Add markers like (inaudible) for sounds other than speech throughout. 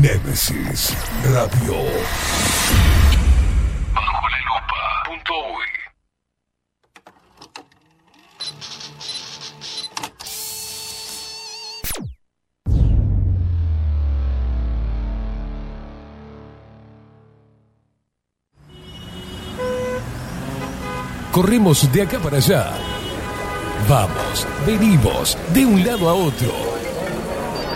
Némesis Radio. Bajo la lupa. Punto. Corremos de acá para allá. Vamos, venimos, de un lado a otro.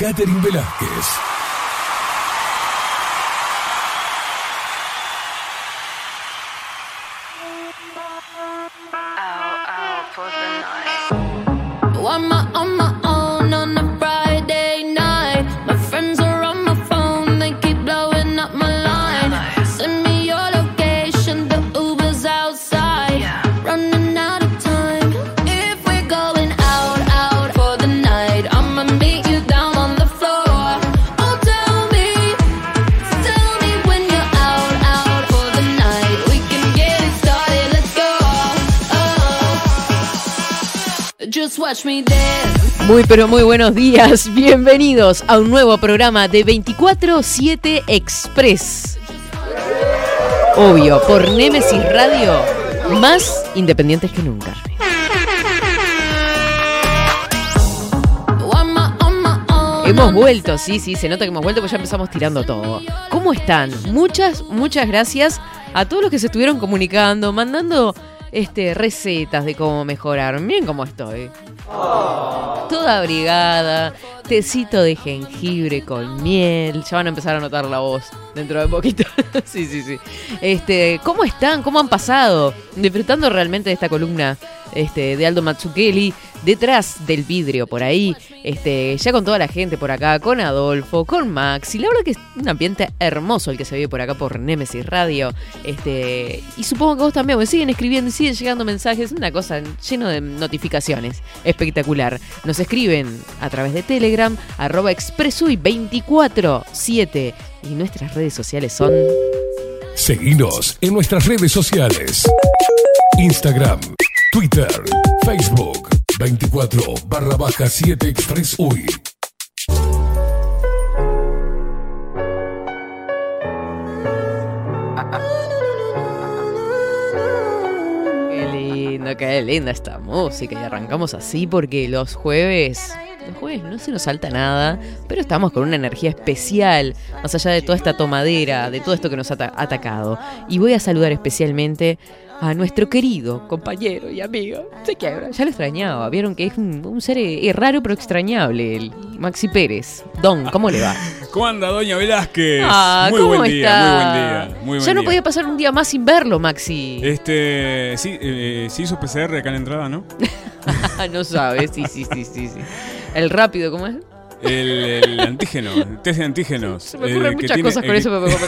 Catherine Velázquez. Muy pero muy buenos días, (laughs) bienvenidos a un nuevo programa de 24-7 Express. Obvio, por Nemesis Radio, más independientes que nunca. Hemos vuelto, sí, sí, se nota que hemos vuelto porque ya empezamos tirando todo. ¿Cómo están? Muchas, muchas gracias a todos los que se estuvieron comunicando, mandando este, recetas de cómo mejorar. Miren cómo estoy. Toda abrigada, tecito de jengibre con miel. Ya van a empezar a notar la voz dentro de poquito. (laughs) sí, sí, sí. Este, ¿cómo están? ¿Cómo han pasado? Disfrutando realmente de esta columna este, de Aldo Matsukeli, detrás del vidrio por ahí, este, ya con toda la gente por acá, con Adolfo, con Max, y la verdad que es un ambiente hermoso el que se vive por acá por Nemesis Radio, este, y supongo que vos también, me siguen escribiendo y siguen llegando mensajes, una cosa lleno de notificaciones, espectacular. Nos escriben a través de Telegram, arroba expresui247, y nuestras redes sociales son... Seguinos en nuestras redes sociales. Instagram, Twitter, Facebook, 24 barra baja 7 Express. Lindo, qué linda esta música. Y arrancamos así porque los jueves. Los jueves no se nos salta nada, pero estamos con una energía especial, más allá de toda esta tomadera, de todo esto que nos ha ata- atacado. Y voy a saludar especialmente a nuestro querido compañero y amigo. Se quiebra, ya lo extrañaba. Vieron que es un, un ser eh, raro pero extrañable, el Maxi Pérez. Don, ¿cómo le va? (laughs) ¿Cómo anda, doña Velázquez? Ah, muy ¿cómo buen día, está? muy buen día. Muy buen ya no día. podía pasar un día más sin verlo, Maxi. Este, sí, eh, se hizo PCR acá en la entrada, ¿no? (laughs) no sabes, sí, sí, sí, sí, sí. El rápido, ¿cómo es? El, el antígeno, el test de antígenos. (laughs) Se me ocurren muchas tiene- cosas con eso, pero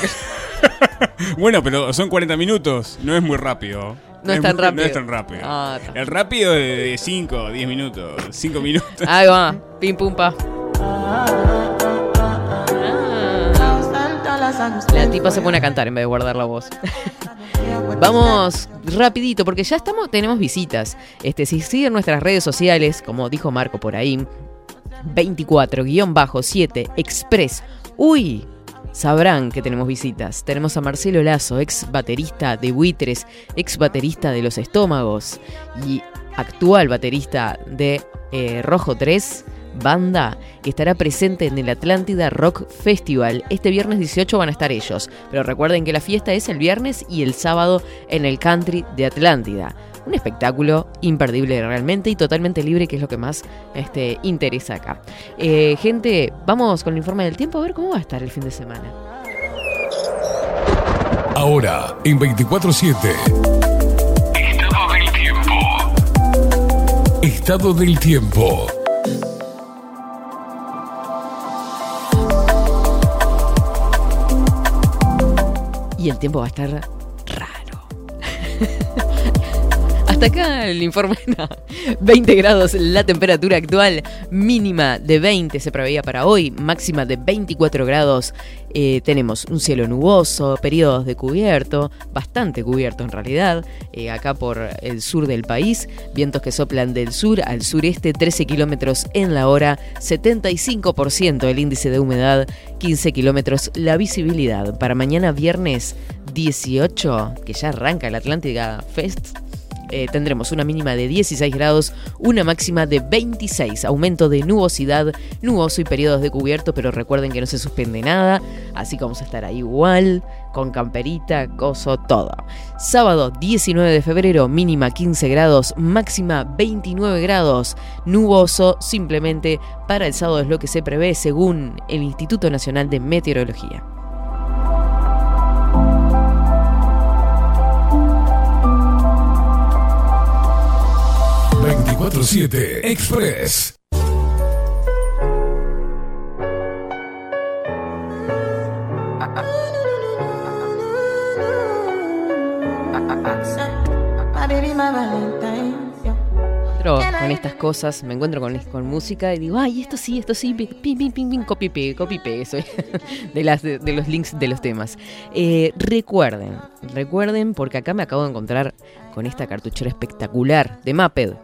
(laughs) Bueno, pero son 40 minutos, no es muy rápido. No es tan muy- rápido. No es tan rápido. Ah, el rápido de 5, 10 minutos, 5 (laughs) minutos. Ahí va, pim pum pa. La tipa se pone a cantar en vez de guardar la voz. (laughs) Vamos rapidito, porque ya estamos, tenemos visitas. Este, si siguen nuestras redes sociales, como dijo Marco por ahí, 24-7 Express. Uy, sabrán que tenemos visitas. Tenemos a Marcelo Lazo, ex baterista de Buitres, ex baterista de Los Estómagos y actual baterista de eh, Rojo 3, banda que estará presente en el Atlántida Rock Festival. Este viernes 18 van a estar ellos, pero recuerden que la fiesta es el viernes y el sábado en el Country de Atlántida. Un espectáculo imperdible realmente y totalmente libre, que es lo que más este, interesa acá. Eh, gente, vamos con el informe del tiempo a ver cómo va a estar el fin de semana. Ahora, en 24-7, Estado del tiempo. estado del tiempo. y el tiempo va a estar raro. (laughs) Hasta acá el informe. (laughs) no. 20 grados la temperatura actual, mínima de 20 se preveía para hoy, máxima de 24 grados. Eh, tenemos un cielo nuboso, periodos de cubierto, bastante cubierto en realidad, eh, acá por el sur del país, vientos que soplan del sur al sureste, 13 kilómetros en la hora, 75% el índice de humedad, 15 kilómetros la visibilidad. Para mañana viernes 18, que ya arranca el Atlántica Fest, eh, tendremos una mínima de 16 grados, una máxima de 26, aumento de nubosidad, nuboso y periodos de cubierto, pero recuerden que no se suspende nada, así que vamos a estar ahí igual, con camperita, coso, todo. Sábado 19 de febrero, mínima 15 grados, máxima 29 grados, nuboso simplemente para el sábado es lo que se prevé según el Instituto Nacional de Meteorología. 24-7 Express. Con estas cosas, me encuentro con, música y digo, ay, esto sí, esto sí, pim, pim, pim, pim, copy, pe, copy, pe, soy (laughs) de, las, de, de los links de los temas. Eh, recuerden, recuerden, porque acá me acabo de encontrar con esta cartuchera espectacular de Maped.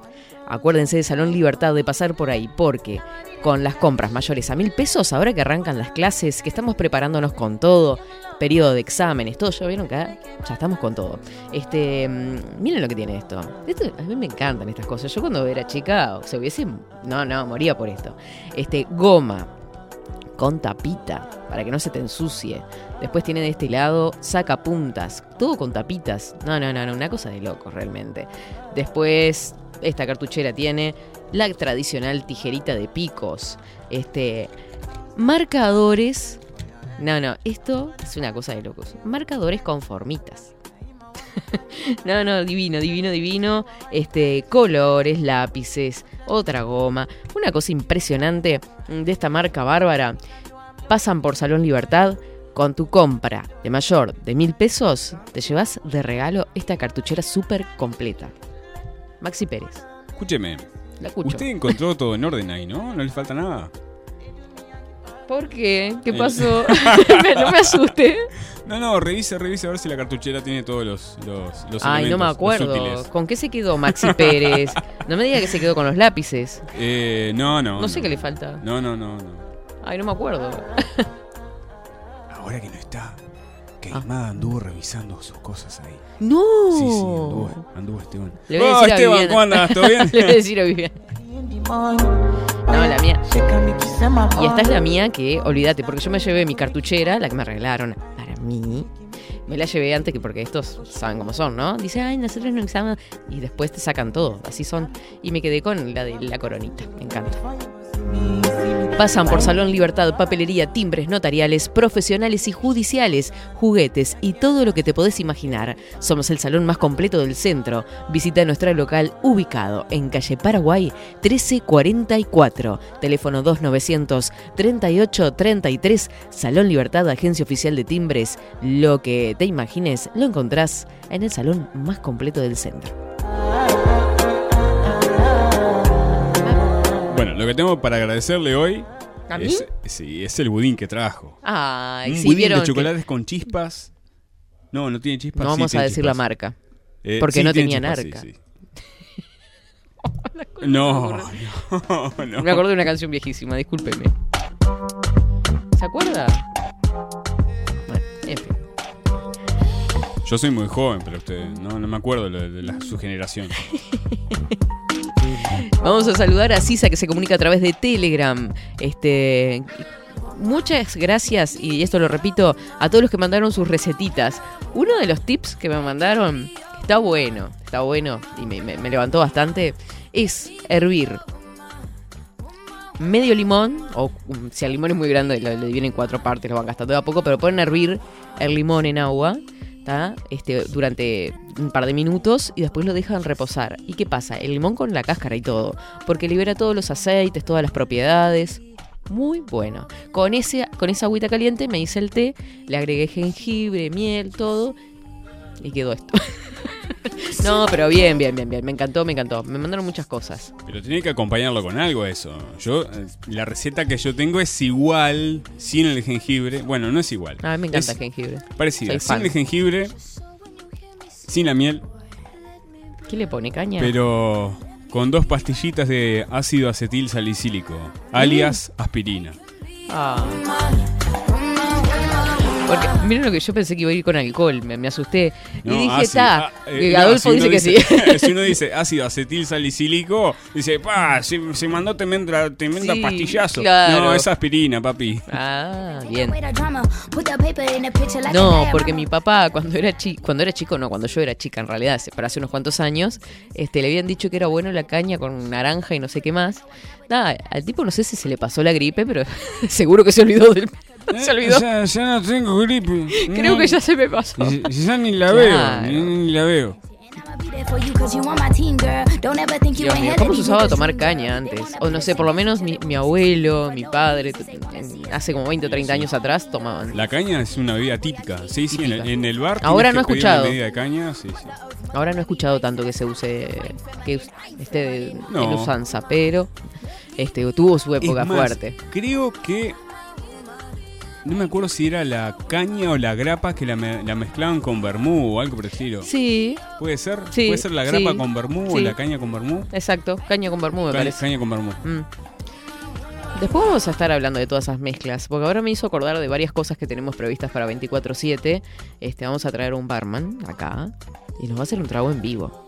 Acuérdense de Salón Libertad de pasar por ahí, porque con las compras mayores a mil pesos, ahora que arrancan las clases, que estamos preparándonos con todo, periodo de exámenes, todo, ya vieron que ya estamos con todo. Este, mm, miren lo que tiene esto. A mí me encantan estas cosas. Yo cuando era chica, se hubiese, no, no, moría por esto. Este, goma con tapita para que no se te ensucie. Después tiene de este lado saca puntas, todo con tapitas. No, no, no, no, una cosa de loco realmente. Después esta cartuchera tiene la tradicional tijerita de picos, este marcadores. No, no, esto es una cosa de locos. Marcadores con formitas. (laughs) no, no, divino, divino, divino. Este, colores, lápices, otra goma. Una cosa impresionante de esta marca bárbara. Pasan por Salón Libertad. Con tu compra de mayor de mil pesos, te llevas de regalo esta cartuchera súper completa. Maxi Pérez, Escúcheme, la escucho. usted encontró todo en orden ahí, ¿no? No le falta nada. ¿Por qué? ¿Qué Eh. pasó? (laughs) (laughs) no me asuste. No, no, revise, revise a ver si la cartuchera tiene todos los, los, los Ay, no me acuerdo. ¿Con qué se quedó Maxi Pérez? (laughs) No me diga que se quedó con los lápices. Eh, no, no. No sé qué le falta. No, no, no, no. Ay, no me acuerdo. Ahora que no está, que Ah. Ismada anduvo revisando sus cosas ahí. ¡No! Sí, sí, anduvo, anduvo Esteban. Le voy a Oh, a Esteban, Viviana. ¿cómo andas? ¿Todo bien? (laughs) Le voy a decir a Viviana. In the morning, No, la mía. Y esta es la mía que, olvídate, porque yo me llevé mi cartuchera, la que me regalaron para mí. Me la llevé antes que porque estos saben cómo son, ¿no? Dice, ay, nosotros no usamos. Y después te sacan todo, así son. Y me quedé con la de la coronita, me encanta. Pasan por Salón Libertad, papelería, timbres notariales, profesionales y judiciales, juguetes y todo lo que te podés imaginar. Somos el salón más completo del centro. Visita nuestro local ubicado en calle Paraguay 1344. Teléfono 2900 3833. Salón Libertad, agencia oficial de timbres. Lo que te imagines lo encontrás en el salón más completo del centro. Bueno, lo que tengo para agradecerle hoy ¿A mí? es, sí, es el budín que trajo. Ay, Un sí, budín de que- chocolates con chispas. No, no tiene chispas. No sí vamos a decir la marca. Eh, porque sí, no tiene tenían chispas, arca. sí, sí. (laughs) No, no, no. Me acordé de una canción viejísima, discúlpeme. ¿Se acuerda? Bueno, en fin. Yo soy muy joven, pero usted no, no me acuerdo de, de la, su generación. (laughs) Vamos a saludar a Sisa que se comunica a través de Telegram. Este. Muchas gracias, y esto lo repito, a todos los que mandaron sus recetitas. Uno de los tips que me mandaron, está bueno, está bueno, y me, levantó bastante, es hervir medio limón, o um, si el limón es muy grande, le vienen cuatro partes, lo van gastando de a poco, pero a hervir el limón en agua, Este, durante un par de minutos y después lo dejan reposar. ¿Y qué pasa? El limón con la cáscara y todo, porque libera todos los aceites, todas las propiedades. Muy bueno. Con, ese, con esa agüita caliente me hice el té, le agregué jengibre, miel, todo. Y quedó esto. (laughs) (laughs) no, pero bien, bien, bien, bien. Me encantó, me encantó. Me mandaron muchas cosas. Pero tiene que acompañarlo con algo eso. Yo, eh, la receta que yo tengo es igual, sin el jengibre. Bueno, no es igual. A mí me encanta Es el jengibre. Parecida, sin el jengibre, sin la miel, ¿Qué le pone caña? pero con dos pastillitas de ácido acetil salicílico, alias aspirina. Ah. Porque miren lo que yo pensé que iba a ir con alcohol, me, me asusté. No, y dije, está. ah, eh, Y no, Adolfo si dice que sí. (laughs) si uno dice ácido acetil salicílico, dice, pa, se, se mandó tremenda, tremenda Sí, pastillazo. claro. No, es aspirina, papi. ah, bien. No, No, porque mi papá cuando era chico, cuando era chico, no, cuando yo era chica en realidad, pero hace unos cuantos años, este, le habían dicho que era bueno la caña con naranja y no sé qué más. Nada, al tipo no sé si se le pasó la gripe, pero (laughs) seguro que se olvidó del... se olvidó. Eh, Ya, ya no tengo gripe. Creo que ya se me pasó. Ya, ya ni la Claro. veo, ni, ni la veo. Dios mío, ¿cómo se usaba tomar caña antes? O no sé, por lo menos mi, mi abuelo, mi padre, hace como 20 o 30 años atrás tomaban. La caña es una bebida típica. Sí, sí, en el, Típica. en el bar. Ahora no he escuchado. De caña, sí, sí. Ahora no he escuchado tanto que se use, que esté en usanza, pero este tuvo su época Es más, fuerte. Creo que. No me acuerdo si era la caña o la grapa que la, me- la mezclaban con vermú o algo por el estilo. Sí, ¿Puede ser? Sí, ¿Puede ser la grapa sí, con vermú o la caña con vermú? exacto, caña con vermú me Ca- parece. Caña con vermú. Mm. Después vamos a estar hablando de todas esas mezclas, porque ahora me hizo acordar de varias cosas que tenemos previstas para 24/7. Este, vamos a traer un barman acá y nos va a hacer un trago en vivo.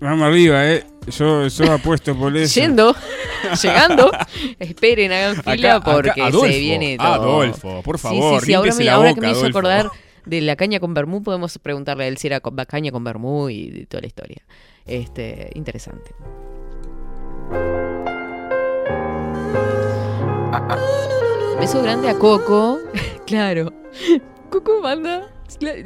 Vamos arriba, eh. Yo, yo apuesto por eso. Yendo, (laughs) llegando, esperen, hagan fila Acá- porque acá, Adolfo, se viene todo. Adolfo, por Sí, favor, sí, sí, ahora, límpiese me, la ahora boca, que me hizo Adolfo. acordar de la caña con vermú, podemos preguntarle a él si era con- caña con vermú y de toda la historia. Este, interesante. Beso grande a Coco. (laughs) claro. Coco manda.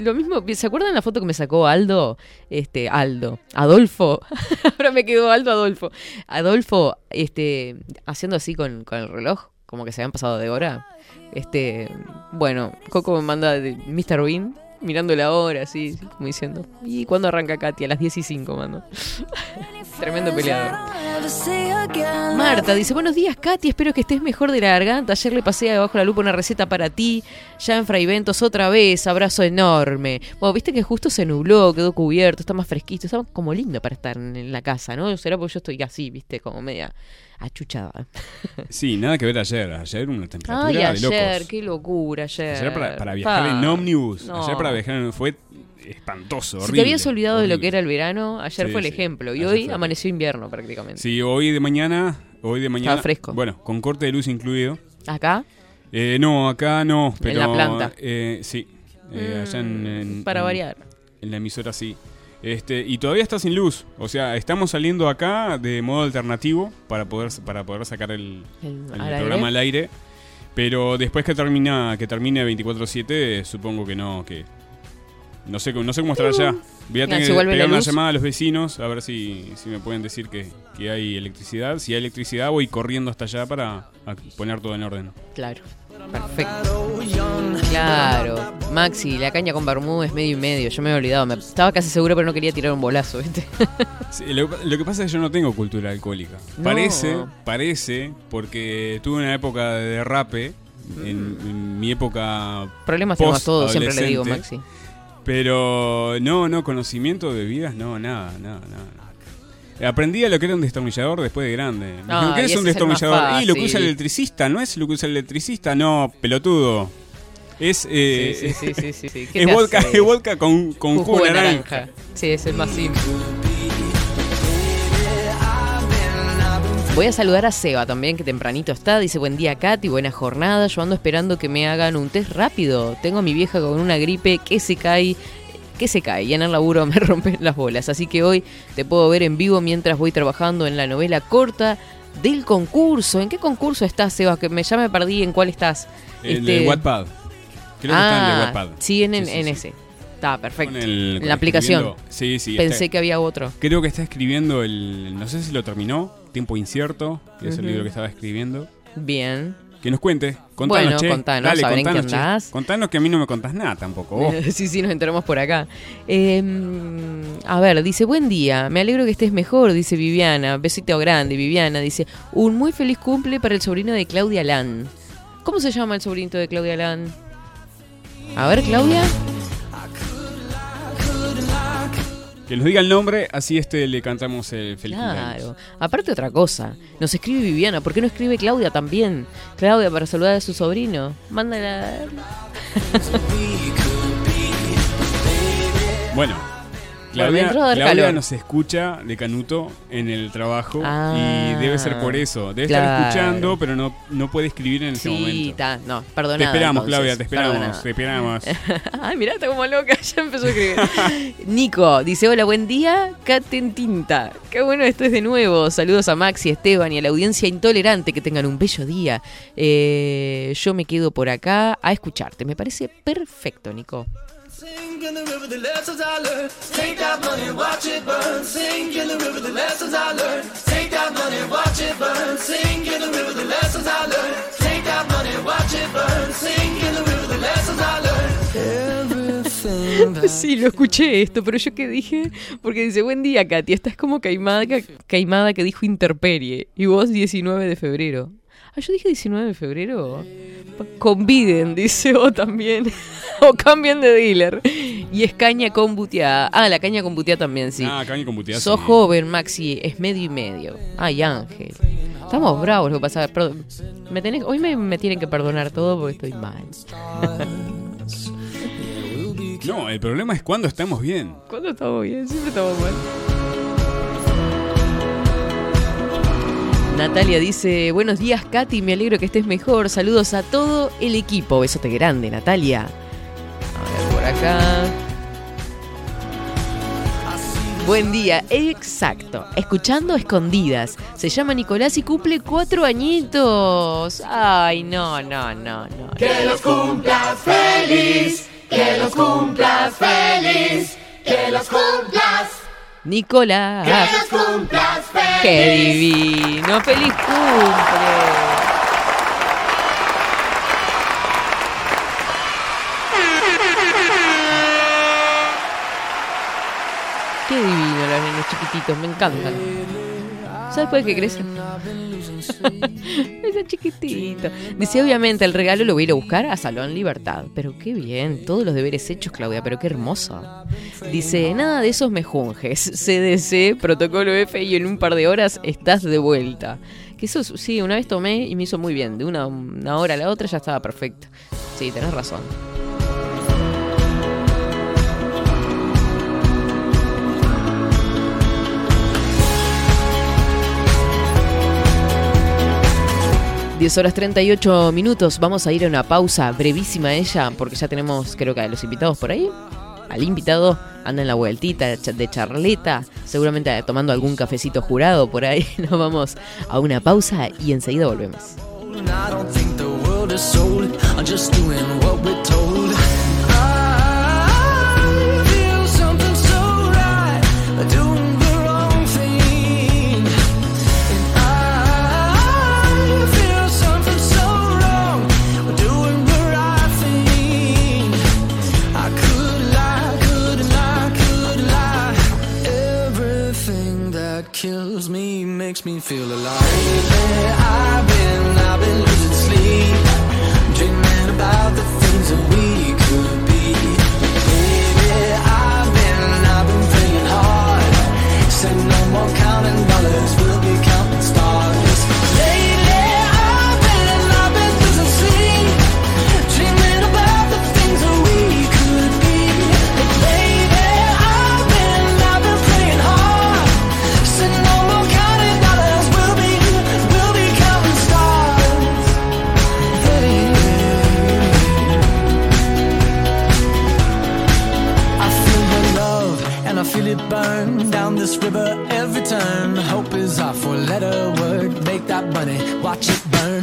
Lo mismo, ¿se acuerdan la foto que me sacó Aldo? Este, Aldo. Adolfo. (laughs) Ahora me quedó Aldo Adolfo. Adolfo, este, haciendo así con, con el reloj, como que se habían pasado de hora. Este, bueno, Coco me manda Mr. Bean, mirando la hora, así, como diciendo. ¿Y cuándo arranca Katy? A las 10 y 5, mando. (laughs) Tremendo peleador. Marta dice, buenos días Katy, espero que estés mejor de la garganta. Ayer le pasé abajo la lupa una receta para ti. Ya en Fraiventos otra vez, abrazo enorme. Bueno, viste que justo se nubló, quedó cubierto, está más fresquito, está como lindo para estar en, la casa, ¿no? Será porque yo estoy así, viste, como media achuchada. Sí, nada que ver ayer. Ayer una temperatura Ay, de ayer, locos. qué locura ayer. Ayer para, para viajar Pa. en ómnibus. No. Ayer para viajar en fue espantoso, Si te habías olvidado de lo que era el verano, ayer Sí, fue el sí. ejemplo. Y Ayer hoy fue- amaneció invierno prácticamente. Sí, hoy de mañana, hoy de mañana. fresco. Bueno, con corte de luz incluido. Acá, Eh, no, acá no, pero la planta. eh, sí. Eh, allá en, en- para en- variar. En la emisora sí. Este, y todavía está sin luz. O sea, estamos saliendo acá de modo alternativo para poder, para poder sacar el, El- el al programa aire. al aire. Pero después que termina, que termine 24-7, supongo que no, que. No sé, no sé cómo estará allá. Voy a tener que pegar una llamada a los vecinos a ver si, si me pueden decir que, que hay electricidad. Si hay electricidad, voy corriendo hasta allá para poner todo en orden. Claro. Perfecto. Claro. Maxi, la caña con Bermú es medio y medio. Yo me había olvidado. Me, estaba casi seguro, pero no quería tirar un bolazo, ¿viste? (laughs) Sí, lo, lo que pasa es que yo no tengo cultura alcohólica. No. Parece, parece, porque tuve una época de derrape, en, en mi época Problemas tenemos todos, siempre le digo. Maxi. Pero no, no, conocimiento de bebidas, no, nada, nada, nada. Aprendí a lo que era un destornillador después de grande. Me dijeron, Ah, ¿Qué es un es destornillador? Y lo que usa el electricista, ¿no es lo que usa el electricista? No, pelotudo. Es, eh, Sí, sí, sí, sí, sí. ¿Qué es vodka, es vodka con, con Con jugo de naranja. Sí, es el más simple. Voy a saludar a Seba también, que tempranito está. Dice, buen día, Katy, buena jornada. Yo ando esperando que me hagan un test rápido. Tengo a mi vieja con una gripe que se cae, que se cae. Y en el laburo (laughs) me rompen las bolas. Así que hoy te puedo ver en vivo mientras voy trabajando en la novela corta del concurso. ¿En qué concurso estás, Seba? Que me, ya me perdí en cuál estás. El Este- de Wattpad. Creo que está el de ah, Wattpad. sí, en, en- Sí, sí, en sí. ese. Está, perfecto. El- en la aplicación. Sí, sí. Pensé está- que había otro. Creo que está escribiendo el. No sé si lo terminó. Tiempo incierto. Que es el libro que estaba escribiendo. Bien. Que nos cuente. Contanos, Bueno, che. contanos, Dale, a ver en qué contanos, andás. Contanos que a mí no me contás nada tampoco. vos. (laughs) sí, sí, nos enteramos por acá. Eh, a ver, dice, buen día, me alegro que estés mejor, dice Viviana. Besito grande, Viviana. Dice, un muy feliz cumple para el sobrino de Claudia Lan. ¿Cómo se llama el sobrinito de Claudia Lan? A ver, Claudia. Que nos diga el nombre, así este le cantamos el feliz. Claro. Aparte otra cosa, nos escribe Viviana, ¿por qué no escribe Claudia también? Claudia para saludar a su sobrino. Mándala. (laughs) Bueno, Claudia, Claudia calor. nos escucha de Canuto en el trabajo Ah, y debe ser por eso. Debe claro. estar escuchando, pero no, no puede escribir en este Sí, momento. no, Te perdona. esperamos, Claudia, te esperamos, te esperamos. (laughs) Ay, mirá, está como loca, (laughs) ya empezó a escribir. Nico dice: Hola, buen día, Caten Tinta. Qué bueno esto es de nuevo. Saludos a Maxi, Esteban y a la audiencia intolerante. Que tengan un bello día. Eh, yo me quedo por acá a escucharte. Me parece perfecto, Nico. Sing in the river the lessons I learned. Take that money and watch it burn. Sing in the river the lessons I learned. Take that money and watch it burn. Sing in the river the lessons I learned. Take that money and watch it burn. Sing in the river the lessons I learned. Everything that (laughs) Sí, lo escuché esto, pero yo qué dije, porque dice, buen día, Katy, estás como caimada, ca- caimada que dijo interperie, y vos 19 de febrero. Ah, yo dije 19 de febrero. Conviden, dice o también. (laughs) o cambien de dealer. Y es caña con buteada. Ah, la caña con buteada también, sí. Ah, caña con buteada, Sos sí. joven, Maxi, es medio y medio. Ay, Ángel. Estamos bravos, lo que pasa. perdón. Me tenés, hoy me, me tienen que perdonar todo porque estoy mal. (laughs) No, el problema es cuando estamos bien. (laughs) ¿Cuándo estamos bien? Siempre estamos mal. Natalia dice, buenos días Katy, me alegro que estés mejor. Saludos a todo el equipo. Besote grande, Natalia. A ver, por acá. Buen día, exacto. Escuchando escondidas. Se llama Nicolás y cumple cuatro añitos. Ay, no, no, no, no. Que los cumplas feliz. Que los cumplas feliz. Que los cumplas. Nicolás. Que los cumplas feliz. ¡Qué divino! ¡Feliz cumple! ¡Qué divino los nenes chiquititos! Me encantan. ¿Sabes por qué crecen? (laughs) Ese chiquitito. Dice, obviamente, el regalo lo voy a ir a buscar a Salón Libertad. Pero qué bien, todos los deberes hechos, Claudia, pero qué hermoso. Dice, nada de esos mejunjes. CDC, (laughs) protocolo F y en un par de horas estás de vuelta. Que eso, sí, una vez tomé y me hizo muy bien. De una, una hora a la otra ya estaba perfecto. Sí, tenés razón. Diez horas 38 minutos. Vamos a ir a una pausa brevísima ella, porque ya tenemos, creo que a los invitados por ahí. Al invitado anda en la vueltita de cha- de charleta, seguramente tomando algún cafecito jurado por ahí. (laughs) Nos vamos a una pausa y enseguida volvemos. Feel alive.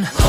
It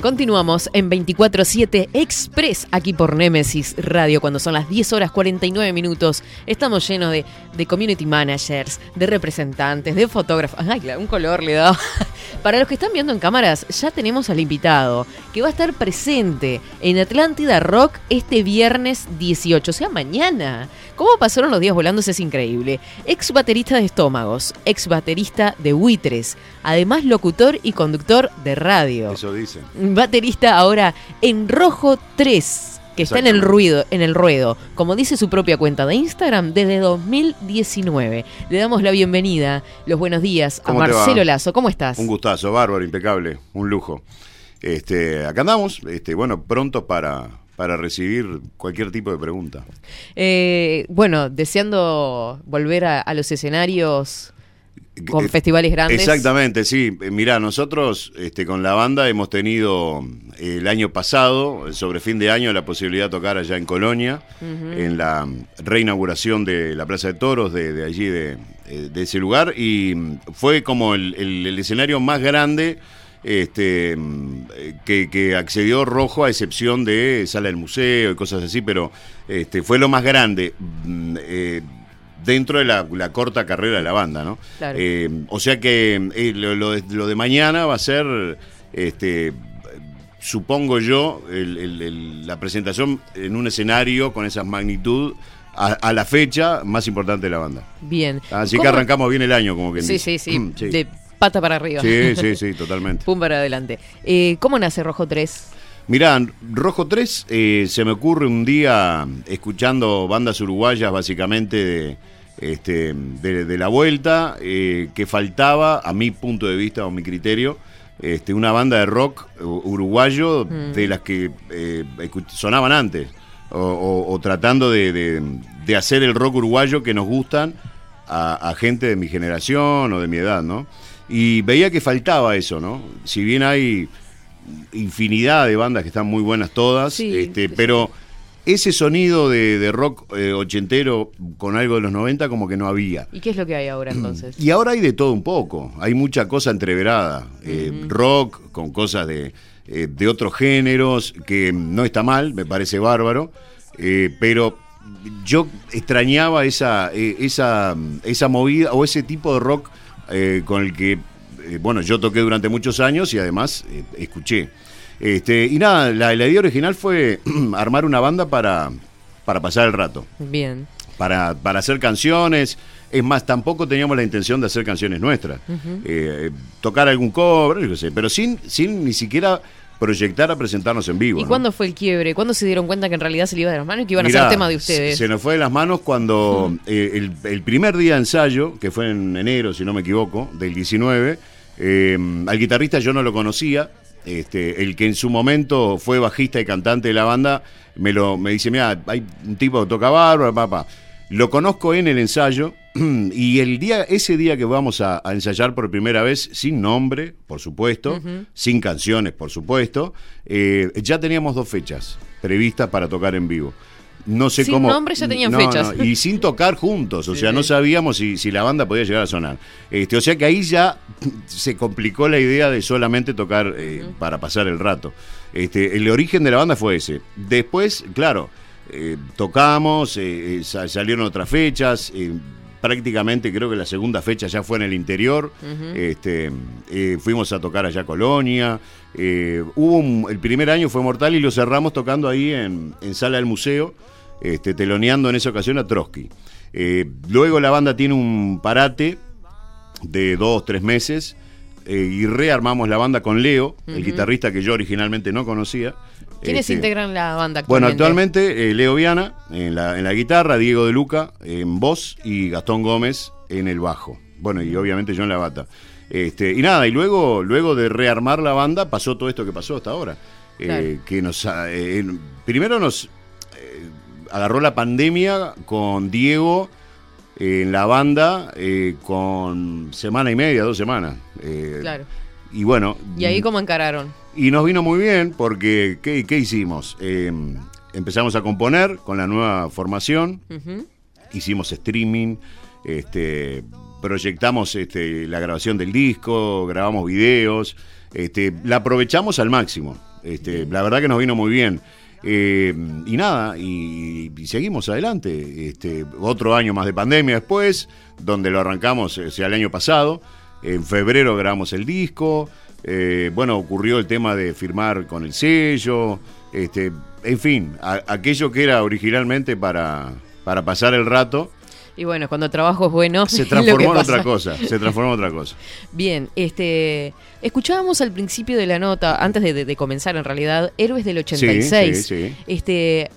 Continuamos en 24-7 Express aquí por Nemesis Radio cuando son las 10 horas 49 minutos. Estamos llenos de, de community managers, de representantes, de fotógrafos. Ay, un color le da. (laughs) Para los que están viendo en cámaras, ya tenemos al invitado que va a estar presente en Atlántida Rock este viernes 18, o sea, mañana. ¿Cómo pasaron los días volando? Es increíble. Ex baterista de Estómagos, ex baterista de Buitres, además locutor y conductor de radio. Eso dicen. Baterista ahora en Rojo 3, que está en el ruido, en el ruedo, como dice su propia cuenta de Instagram, desde 2019. Le damos la bienvenida, los buenos días a. Marcelo Lazo. ¿Cómo estás? Un gustazo, bárbaro, impecable, un lujo. Este, acá andamos, este, bueno, prontos para, para recibir cualquier tipo de pregunta. Eh, bueno, deseando volver a, a los escenarios con Eh, festivales grandes. Exactamente, sí. Eh, Mirá, nosotros este, con la banda hemos tenido eh, el año pasado, sobre fin de año, la posibilidad de tocar allá en Colonia, en la reinauguración de la Plaza de Toros, de, de allí, de, eh, de ese lugar, y mm, fue como el, el- el escenario más grande este, que, que accedió Rojo a excepción de Sala del Museo y cosas así, pero este, fue lo más grande mm, eh, dentro de la, la corta carrera de la banda, ¿no? Claro. Eh, o sea que eh, lo, lo de, lo de mañana va a ser, este, supongo yo, el- el- el- la presentación en un escenario con esa magnitud a, a la fecha más importante de la banda. Bien. Así que ¿Cómo- arrancamos bien el año, como que Sí, sí, sí, Mm, sí. De pata para arriba. Sí, (laughs) sí, sí, totalmente. Pum para adelante. Eh, ¿Cómo nace Rojo 3? Mirá, Rojo 3 eh, se me ocurre un día escuchando bandas uruguayas básicamente de, este, de, de la vuelta, eh, que faltaba, a mi punto de vista o mi criterio, este, una banda de rock uruguayo Mm. de las que eh, sonaban antes, o, o- o tratando de, de- de hacer el rock uruguayo que nos gustan a, a gente de mi generación o de mi edad, ¿no? Y veía que faltaba eso, ¿no? Si bien hay infinidad de bandas que están muy buenas todas, este, pero ese sonido de, de rock eh, ochentero con algo de los 90 como que no había. ¿Y qué es lo que hay ahora entonces? Y ahora hay de todo un poco, hay mucha cosa entreverada, eh, rock con cosas de, eh, de otros géneros, que no está mal, me parece bárbaro, pero yo extrañaba esa, esa, esa movida o ese tipo de rock eh, con el que, eh, bueno, yo toqué durante muchos años y además eh, escuché. Este, y nada, la, la idea original fue (clears throat) armar una banda para, para pasar el rato Bien. para, para hacer canciones. Es más, tampoco teníamos la intención de hacer canciones nuestras. Eh, tocar algún cover, yo qué sé, pero sin, sin ni siquiera proyectar a presentarnos en vivo. ¿Y ¿no? cuándo fue el quiebre? ¿Cuándo se dieron cuenta que en realidad se le iba de las manos y que iban a ser tema de ustedes? Se, nos fue de las manos cuando eh, el, el primer día de ensayo, que fue en enero, si no me equivoco, del 19, eh, al guitarrista yo no lo conocía. Este, el que en su momento fue bajista y cantante de la banda me lo me dice, mira, hay un tipo que toca bárbaro, papá. Lo conozco en el ensayo (clears throat) y el día, ese día que vamos a, a ensayar por primera vez, sin nombre, por supuesto, sin canciones, por supuesto, eh, ya teníamos dos fechas previstas para tocar en vivo. No sé Sin cómo. nombre ya tenían No, fechas. no, y sin tocar juntos, o Sí, sea, no sabíamos si, si la banda podía llegar a sonar. Este, o sea que ahí ya (clears throat) se complicó la idea de solamente tocar eh, para pasar el rato. Este, el origen de la banda fue ese. Después, claro, eh, tocamos, eh, eh, sa- salieron otras fechas. prácticamente creo que la segunda fecha ya fue en el interior. Este, fuimos a tocar allá a Colonia. hubo un- el primer año fue mortal y lo cerramos tocando ahí en, en Sala del Museo, este, teloneando en esa ocasión a Trotsky. Luego la banda tiene un parate de dos, tres meses eh, y rearmamos la banda con Leo, el guitarrista que yo originalmente no conocía. ¿Quiénes Este, integran la banda bueno, actualmente? actualmente eh, Leo Viana en la, en la guitarra, Diego de Luca en voz y Gastón Gómez en el bajo. Bueno, y obviamente yo en la bata. Este, y nada, y luego, luego de rearmar la banda pasó todo esto que pasó hasta ahora. Eh, que nos eh, primero nos eh, agarró la pandemia con Diego en la banda con semana y media, dos semanas. Claro. Y bueno. ¿Y ahí cómo encararon? Y nos vino muy bien porque, ¿qué, qué hicimos? Eh, empezamos a componer con la nueva formación, hicimos streaming, este, proyectamos este, la grabación del disco, grabamos videos, este, la aprovechamos al máximo. Este, la verdad que nos vino muy bien. Eh, y nada, y, y seguimos adelante. Este, otro año más de pandemia después, donde lo arrancamos, o sea, el año pasado. En febrero grabamos el disco. Eh, bueno, ocurrió el tema de firmar con el sello. Este, en fin, a- aquello que era originalmente para, para pasar el rato, Y bueno, cuando el trabajo es bueno, se (laughs) transformó en otra cosa. Se transformó en otra cosa. (laughs) Bien, este, escuchábamos al principio de la nota, antes de, de- de comenzar en realidad, Héroes del 86. Sí, sí, sí. Este,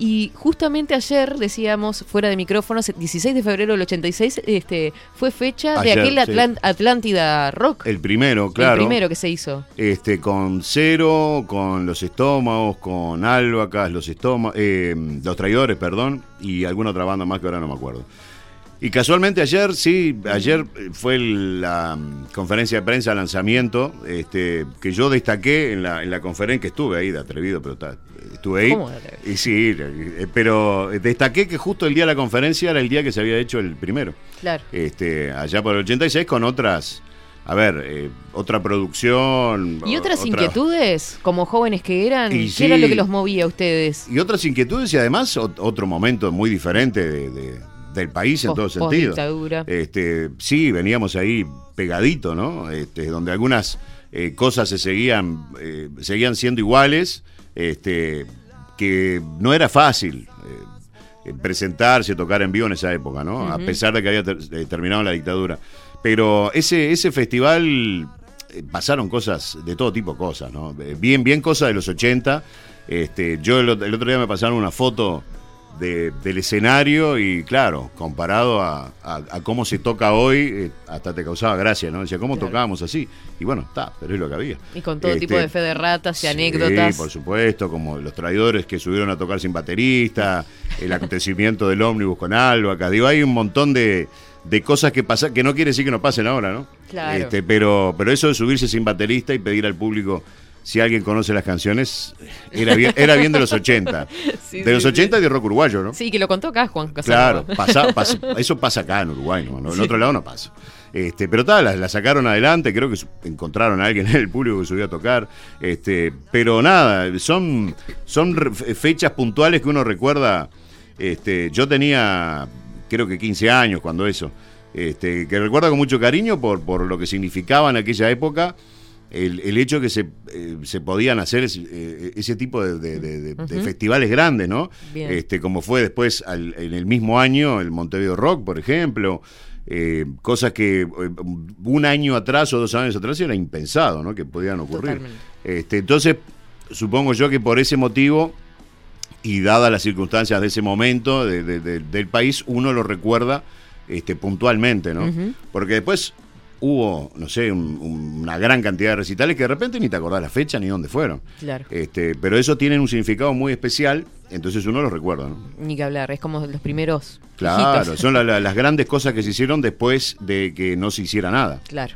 y justamente ayer decíamos, fuera de micrófonos, 16 de febrero del 86, este, fue fecha de aquel sí. Atlan- Atlántida Rock. El primero, claro. El primero que se hizo. Este, con Cero, con los estómagos, con Albacas, los estómagos, los traidores, perdón, y alguna otra banda más que ahora no me acuerdo. Y casualmente ayer, sí, ayer eh, fue la mm, conferencia de prensa, lanzamiento, este, que yo destaqué en la, en la conferencia, que estuve ahí, de atrevido, pero está- estuve ahí. ¿Cómo de atrevido? Y sí, eh, pero destaqué que justo el día de la conferencia era el día que se había hecho el primero. Claro. Este, allá por el 86 con otras a ver, eh, otra producción. ¿Y otras otra- inquietudes, como jóvenes que eran? Y ¿Qué sí. era lo que los movía a ustedes? Y otras inquietudes y además ot- otro momento muy diferente de- de- del país en todo sentido. Este, sí, veníamos ahí pegadito, ¿no? Este, donde algunas eh, cosas se seguían, eh, seguían siendo iguales, este, que no era fácil eh, presentarse, tocar en vivo en esa época, ¿no? A pesar de que había ter- eh, terminado la dictadura. Pero ese, ese festival eh, pasaron cosas, de todo tipo de cosas, ¿no? Eh, Bien, bien cosas de los 80. Este, yo el otro día me pasaron una foto de- del escenario y claro, comparado a, a- a cómo se toca hoy, eh, hasta te causaba gracia, ¿no? Decía, ¿cómo Claro. tocábamos así? Y bueno, está, pero es lo que había. Y con todo Este, tipo de fe de ratas y Sí, anécdotas. por supuesto, como los traidores que subieron a tocar sin baterista, el acontecimiento del ómnibus con Albaca. Digo, hay un montón de, de cosas que pasan, que no quiere decir que no pasen ahora, ¿no? Claro. Este, pero, pero eso de subirse sin baterista y pedir al público si alguien conoce las canciones, era bien, era bien de los 80. (laughs) Sí, de los sí, 80 y de rock uruguayo, ¿no? Sí, que lo contó acá Juan Claro, Casanova. pasa- pasa- eso pasa acá en Uruguay, ¿no? En Sí. otro lado no pasa. Este, pero tal, la, la sacaron adelante, creo que encontraron a alguien en el público que subió a tocar. Este, pero nada, son, son fechas puntuales que uno recuerda. Este, yo tenía, creo que 15 años cuando eso. Este, que recuerdo con mucho cariño por, por lo que significaba en aquella época el, el hecho que se, eh, se podían hacer ese, eh, ese tipo de, de- de- de- de festivales grandes, ¿no? Bien. Este, como fue después al- en el mismo año el Montevideo Rock, por ejemplo. eh, cosas que un año atrás o dos años atrás era impensado, ¿no? Que podían ocurrir. Totalmente. Este, entonces, supongo yo que por ese motivo y dadas las circunstancias de ese momento de- de- de- del país, uno lo recuerda este, puntualmente, ¿no? Porque después hubo, no sé, un- un- una gran cantidad de recitales que de repente ni te acordás la fecha ni dónde fueron. Claro. Este, pero eso tiene un significado muy especial, entonces uno lo recuerda, ¿no? Ni que hablar, es como los primeros. Claro, hijitos. son la- la- las grandes cosas que se hicieron después de que no se hiciera nada. Claro.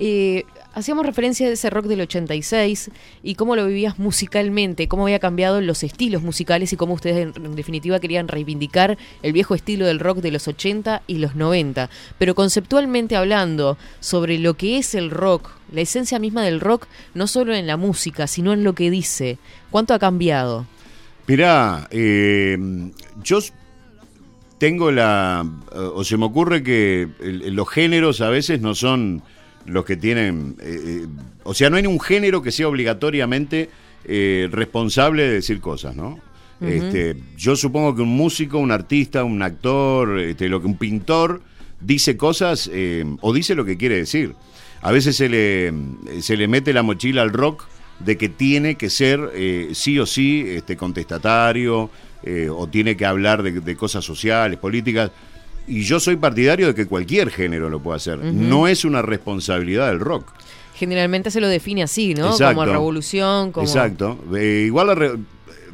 Eh, hacíamos referencia a ese rock del 86 y cómo lo vivías musicalmente, cómo había cambiado los estilos musicales y cómo ustedes en, definitiva querían reivindicar el viejo estilo del rock de los 80 y los 90. Pero conceptualmente hablando sobre lo que es el rock, la esencia misma del rock, no solo en la música, sino en lo que dice, ¿cuánto ha cambiado? Mirá, eh, yo tengo la. o se me ocurre que los géneros a veces no son los que tienen. eh, eh, o sea, no hay un género que sea obligatoriamente eh, responsable de decir cosas, ¿no? Este, yo supongo que un músico, un artista, un actor, este, lo que un pintor dice cosas o dice lo que quiere decir. A veces se le, se le mete la mochila al rock de que tiene que ser eh, sí o sí este, contestatario o tiene que hablar de, de cosas sociales, políticas. Y yo soy partidario de que cualquier género lo pueda hacer. No es una responsabilidad del rock. Generalmente se lo define así, ¿no? Exacto. Como revolución, como... Exacto. Eh, igual la re-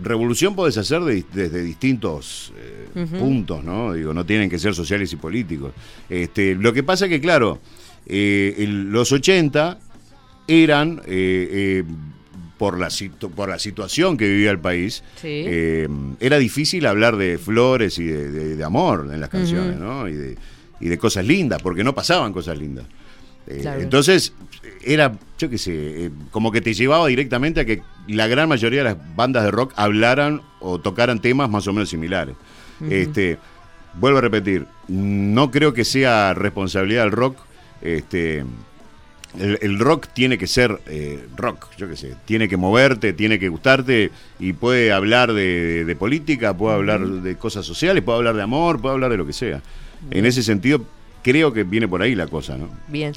revolución puedes hacer de- desde distintos eh, puntos, ¿no? Digo, no tienen que ser sociales y políticos. Este, lo que pasa que, claro, eh, el- los 80 eran, por, la situ- por la situación que vivía el país, Sí. eh, era difícil hablar de flores y de, de- de amor en las canciones. ¿no? Y de, y de cosas lindas, porque no pasaban cosas lindas. Eh, Claro. Entonces, era, yo qué sé, eh, como que te llevaba directamente a que la gran mayoría de las bandas de rock hablaran o tocaran temas más o menos similares. Este, vuelvo a repetir, no creo que sea responsabilidad del rock. Este, el, el rock tiene que ser eh, rock, yo qué sé, tiene que moverte, tiene que gustarte y puede hablar de, de política, puede hablar de cosas sociales, puede hablar de amor, puede hablar de lo que sea. En ese sentido, creo que viene por ahí la cosa, ¿no? Bien.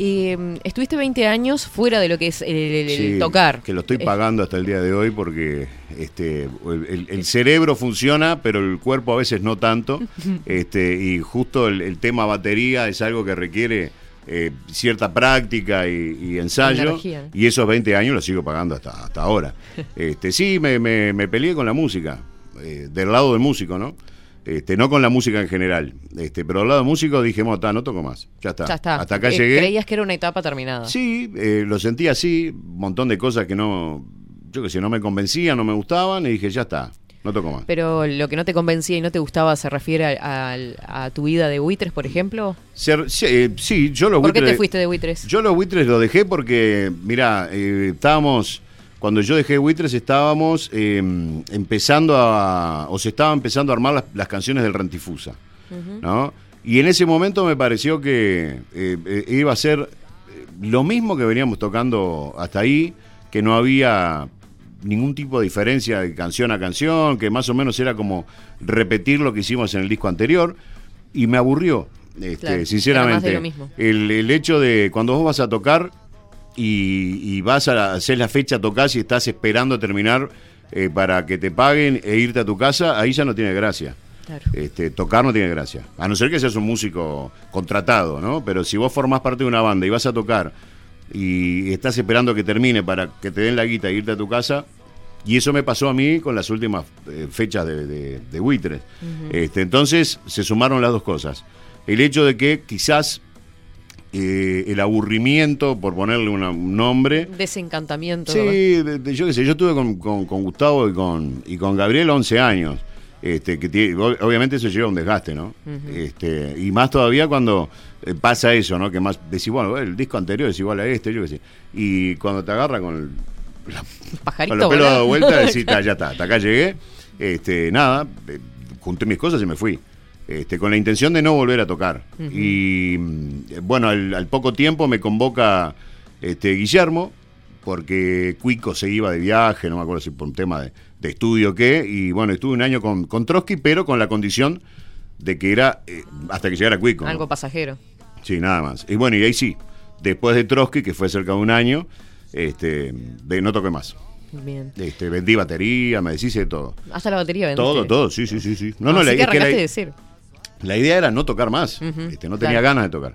Eh, estuviste 20 años fuera de lo que es el, el- el Sí, tocar. Que lo estoy Eh, pagando hasta el día de hoy porque este, el, el- cerebro funciona, pero el cuerpo a veces no tanto. (laughs) este, y justo el, el tema batería es algo que requiere eh, cierta práctica y, y ensayo. Energía. Y esos 20 años los sigo pagando hasta, hasta ahora. (laughs) este, sí, me, me- me peleé con la música, eh, del lado del músico, ¿no? Este, no con la música en general, este, pero del lado del músico dije, "Mota, no toco más, ya está. Ya está. Hasta acá Eh, llegué. Creías que era una etapa terminada. Sí, eh, lo sentí así, un montón de cosas que no, yo que sé, no me convencían, no me gustaban, y dije, ya está, no toco más. Pero lo que no te convencía y no te gustaba se refiere a, a- a tu vida de buitres, por ejemplo. Eh, sí, yo los ¿Por qué buitres- te fuiste de buitres? Yo los buitres los dejé porque, mira, eh, estábamos, cuando yo dejé buitres estábamos eh, empezando a, o se estaba empezando a armar las, las canciones del Rantifusa, ¿no? Y en ese momento me pareció que eh, iba a ser lo mismo que veníamos tocando hasta ahí, que no había ningún tipo de diferencia de canción a canción, que más o menos era como repetir lo que hicimos en el disco anterior, y me aburrió, este, Claro, sinceramente. de lo mismo. El, el hecho de cuando vos vas a tocar y, y vas a hacer la fecha, tocas y estás esperando terminar eh, para que te paguen e irte a tu casa, ahí ya no tiene gracia. Claro. Este, tocar no tiene gracia. A no ser que seas un músico contratado, ¿no? Pero si vos formás parte de una banda y vas a tocar y estás esperando que termine para que te den la guita e irte a tu casa, y eso me pasó a mí con las últimas eh, fechas de, de, de Buitres. este, entonces se sumaron las dos cosas. El hecho de que quizás eh, el aburrimiento, por ponerle una- un nombre, Desencantamiento. Sí, de- de- yo qué sé, yo estuve con, con- con Gustavo y con, y con Gabriel 11 años. Este, que tiene- obviamente eso lleva un desgaste, ¿no? este, y más todavía cuando eh, pasa eso, ¿no? Que más decís, bueno, el disco anterior es igual a este, yo qué sé. Y cuando te agarra con, el- (laughs) Pajarito. con los pelos dados vuelta, (laughs) decís, "Ta, ya está, hasta acá llegué. Este, nada, eh, junté mis cosas y me fui. Este, con la intención de no volver a tocar. Y mm, bueno, al, al poco tiempo me convoca este, Guillermo, porque Cuico se iba de viaje, no me acuerdo si por un tema de, de estudio o qué, y bueno, estuve un año con, con Trotsky, pero con la condición de que era eh, hasta que llegara Cuico. ¿no? Algo pasajero. Sí, nada más. Y bueno, y ahí sí, después de Trotsky, que fue cerca de un año, este, de, no toqué más. Bien. Este, vendí batería, me deshice de todo. Hasta la batería vendiste. Todo, todo, sí, sí, sí, sí. No, no, Así la, que es que la- arrancaste de cero. la idea era no tocar más. Este, no tenía claro. ganas de tocar.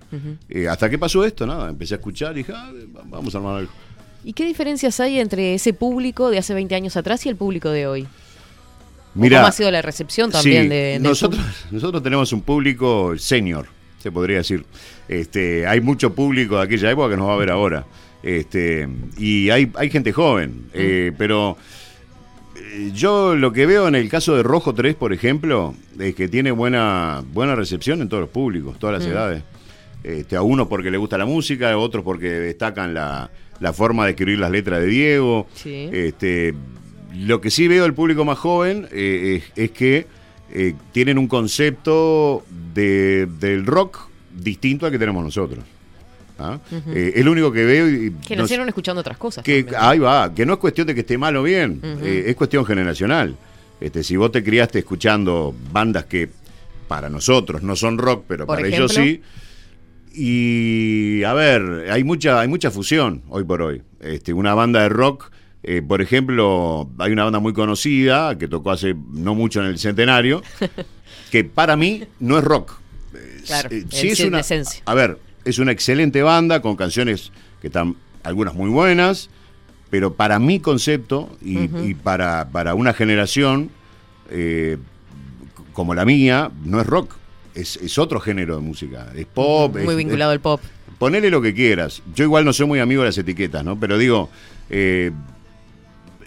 Eh, hasta que pasó esto, nada, empecé a escuchar y dije, ah, vamos a armar algo. ¿Y qué diferencias hay entre ese público de hace 20 años atrás y el público de hoy? ¿O Mira, ¿Cómo ha sido la recepción también sí, de, nosotros, nosotros tenemos un público senior, se podría decir. Este, hay mucho público de aquella época que nos va a ver ahora. Este, y hay, hay gente joven, eh, pero eh, yo lo que veo en el caso de Rojo 3, por ejemplo, es que tiene buena, buena recepción en todos los públicos, todas las Mm. edades. Este, a uno porque le gusta la música, a otros porque destacan la, la forma de escribir las letras de Diego. Sí. Este, lo que sí veo del público más joven eh, es, es que eh, tienen un concepto de- del rock distinto al que tenemos nosotros. ¿Ah? Eh, es lo único que veo y Que nacieron escuchando otras cosas. que también. ahí va, que no es cuestión de que esté mal o bien, eh, es cuestión generacional. Este, si vos te criaste escuchando bandas que para nosotros no son rock, pero para ellos sí. Y a ver, hay mucha, hay mucha fusión hoy por hoy. Este, una banda de rock, eh, por ejemplo, hay una banda muy conocida que tocó hace no mucho en el centenario, (laughs) que para mí no es rock. Claro, Eh, sí, en esencia. A ver, es una excelente banda con canciones que están algunas muy buenas, pero para mi concepto y, para, para una generación eh, como la mía, no es rock. Es, es otro género de música. Es pop. Muy es- vinculado es- al pop. Ponele lo que quieras. Yo igual no soy muy amigo de las etiquetas, ¿no? Pero digo, eh,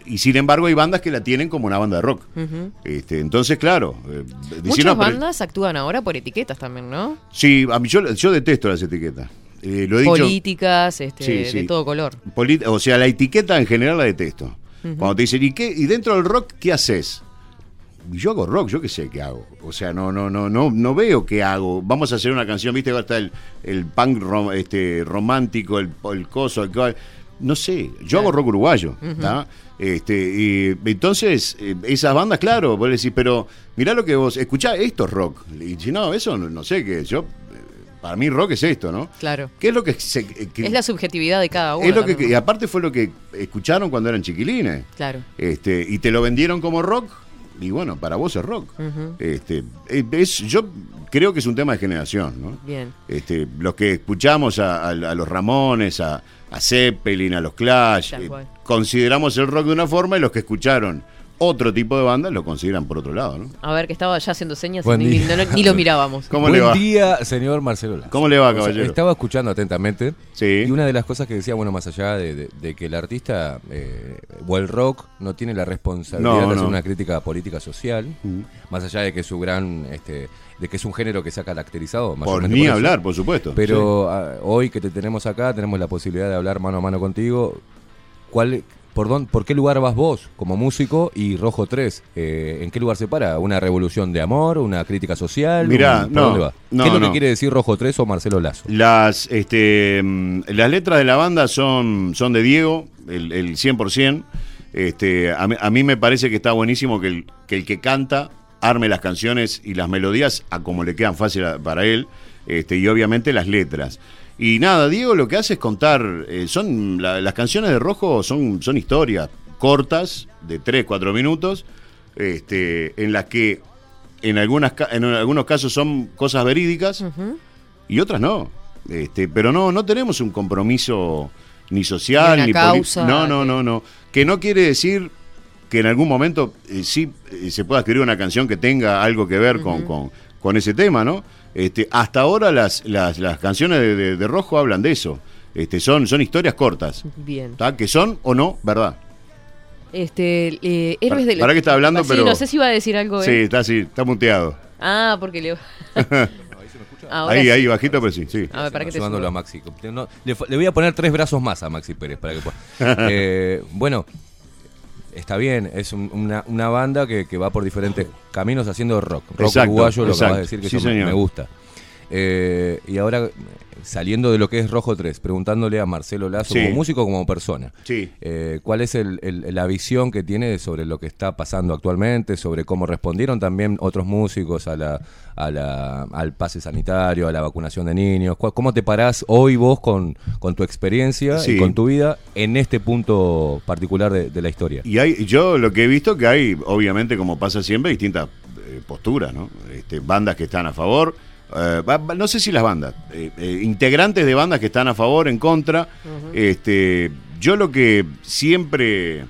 y sin embargo hay bandas que la tienen como una banda de rock. Este, entonces, claro. eh, decir, Muchas pero- bandas actúan ahora por etiquetas también, ¿no? Sí, a mí yo, yo detesto las etiquetas. Eh, lo he dicho. Políticas, este, Sí, de sí. todo color. Polit- o sea, la etiqueta en general la detesto. Cuando te dicen, ¿y qué? ¿Y dentro del rock qué haces? Yo hago rock, yo qué sé qué hago. O sea, no, no, no, no, no veo qué hago. Vamos a hacer una canción, viste, va a estar el, el punk rom- este, romántico, el, el coso, el no sé, yo hago rock uruguayo. ¿tá? Este, y entonces, eh, esas bandas, claro, vos decís, pero mirá lo que vos, escuchá, esto es rock. Y si no, eso no, no sé qué, yo, eh, para mí rock es esto, ¿no? Claro. ¿Qué es lo que se, que- Es la subjetividad de cada uno. es lo que, también, y aparte fue lo que escucharon cuando eran chiquilines. Claro. Este, y te lo vendieron como rock, y bueno, para vos es rock. Este, eh, es, yo creo que es un tema de generación, ¿no? Bien. Este, los que escuchamos a, a- a los Ramones, a, a Zeppelin, a los Clash, eh. Consideramos el rock de una forma y los que escucharon otro tipo de bandas lo consideran por otro lado, ¿no? A ver, que estaba ya haciendo señas y ni, no- lo mirábamos. (laughs) ¿Cómo Buen le va? día, señor Marcelo Lazo. ¿Cómo le va, O sea, caballero? estaba escuchando atentamente. Sí. Y una de las cosas que decía, bueno, más allá de, de- de que el artista eh, o el rock no tiene la responsabilidad No, de hacer no. una crítica política social, Mm. más allá de que su gran, este, de que es un género que se ha caracterizado. Por ni hablar, por supuesto. Pero ah, hoy que te tenemos acá, tenemos la posibilidad de hablar mano a mano contigo. ¿Cuál, por, dónde, ¿Por qué lugar vas vos como músico y Rojo 3? Eh, ¿En qué lugar se para? ¿Una revolución de amor? ¿Una crítica social? Mirá, ¿Un- ¿Por no, dónde va? no, ¿Qué es lo no. que quiere decir Rojo 3 o Marcelo Lazo? Las, este, mm, las letras de la banda son, son de Diego, el, el 100%. Este, a, mí, a mí me parece que está buenísimo que el, que el que canta arme las canciones y las melodías a como le quedan fácil a- para él, este, y obviamente las letras. Y nada, Diego lo que hace es contar, eh, son la- las canciones de Rojo son, son historias cortas, de 3, 4 minutos, este, en las que en, algunas, en algunos casos son cosas verídicas y otras no. Este, pero no, no tenemos un compromiso ni social Ni ni causa No, no, no, no. Que no quiere decir que en algún momento eh, sí eh, se pueda escribir una canción que tenga algo que ver con, con, con ese tema, ¿no? Este, hasta ahora las, las, las canciones de, de- de Rojo hablan de eso. Este, son, son historias cortas, Bien. ¿tá? que son o no verdad. Este, eh, héroes Para- del. para que está hablando, Sí, pero- no sé si iba a decir algo. Sí, ¿eh? está así, está muteado. Ah, porque le. (laughs) Ahora ahí, sí. ahí, bajito, pero sí, sí. A ver, para que te a Maxi. No, le, le voy a poner tres brazos más a Maxi Pérez para que pueda. (laughs) Eh, bueno, está bien, es un- una, una banda que, que va por diferentes caminos haciendo rock. Rock Exacto, uruguayo, lo que vas a decir que Sí, me gusta. Eh, y ahora, saliendo de lo que es Rojo 3, preguntándole a Marcelo Lazo, Sí. como músico como persona, Sí. eh, ¿cuál es el- el- la visión que tiene sobre lo que está pasando actualmente, sobre cómo respondieron también otros músicos a la, a la- al pase sanitario, a la vacunación de niños? ¿Cuál- ¿Cómo te parás hoy vos con, con tu experiencia Sí. y con tu vida en este punto particular de, de la historia? Y hay, yo lo que he visto que hay, obviamente, como pasa siempre, distintas eh, posturas, ¿no? Este, bandas que están a favor, eh, no sé si las bandas, eh, eh, integrantes de bandas que están a favor, en contra. este, yo lo que siempre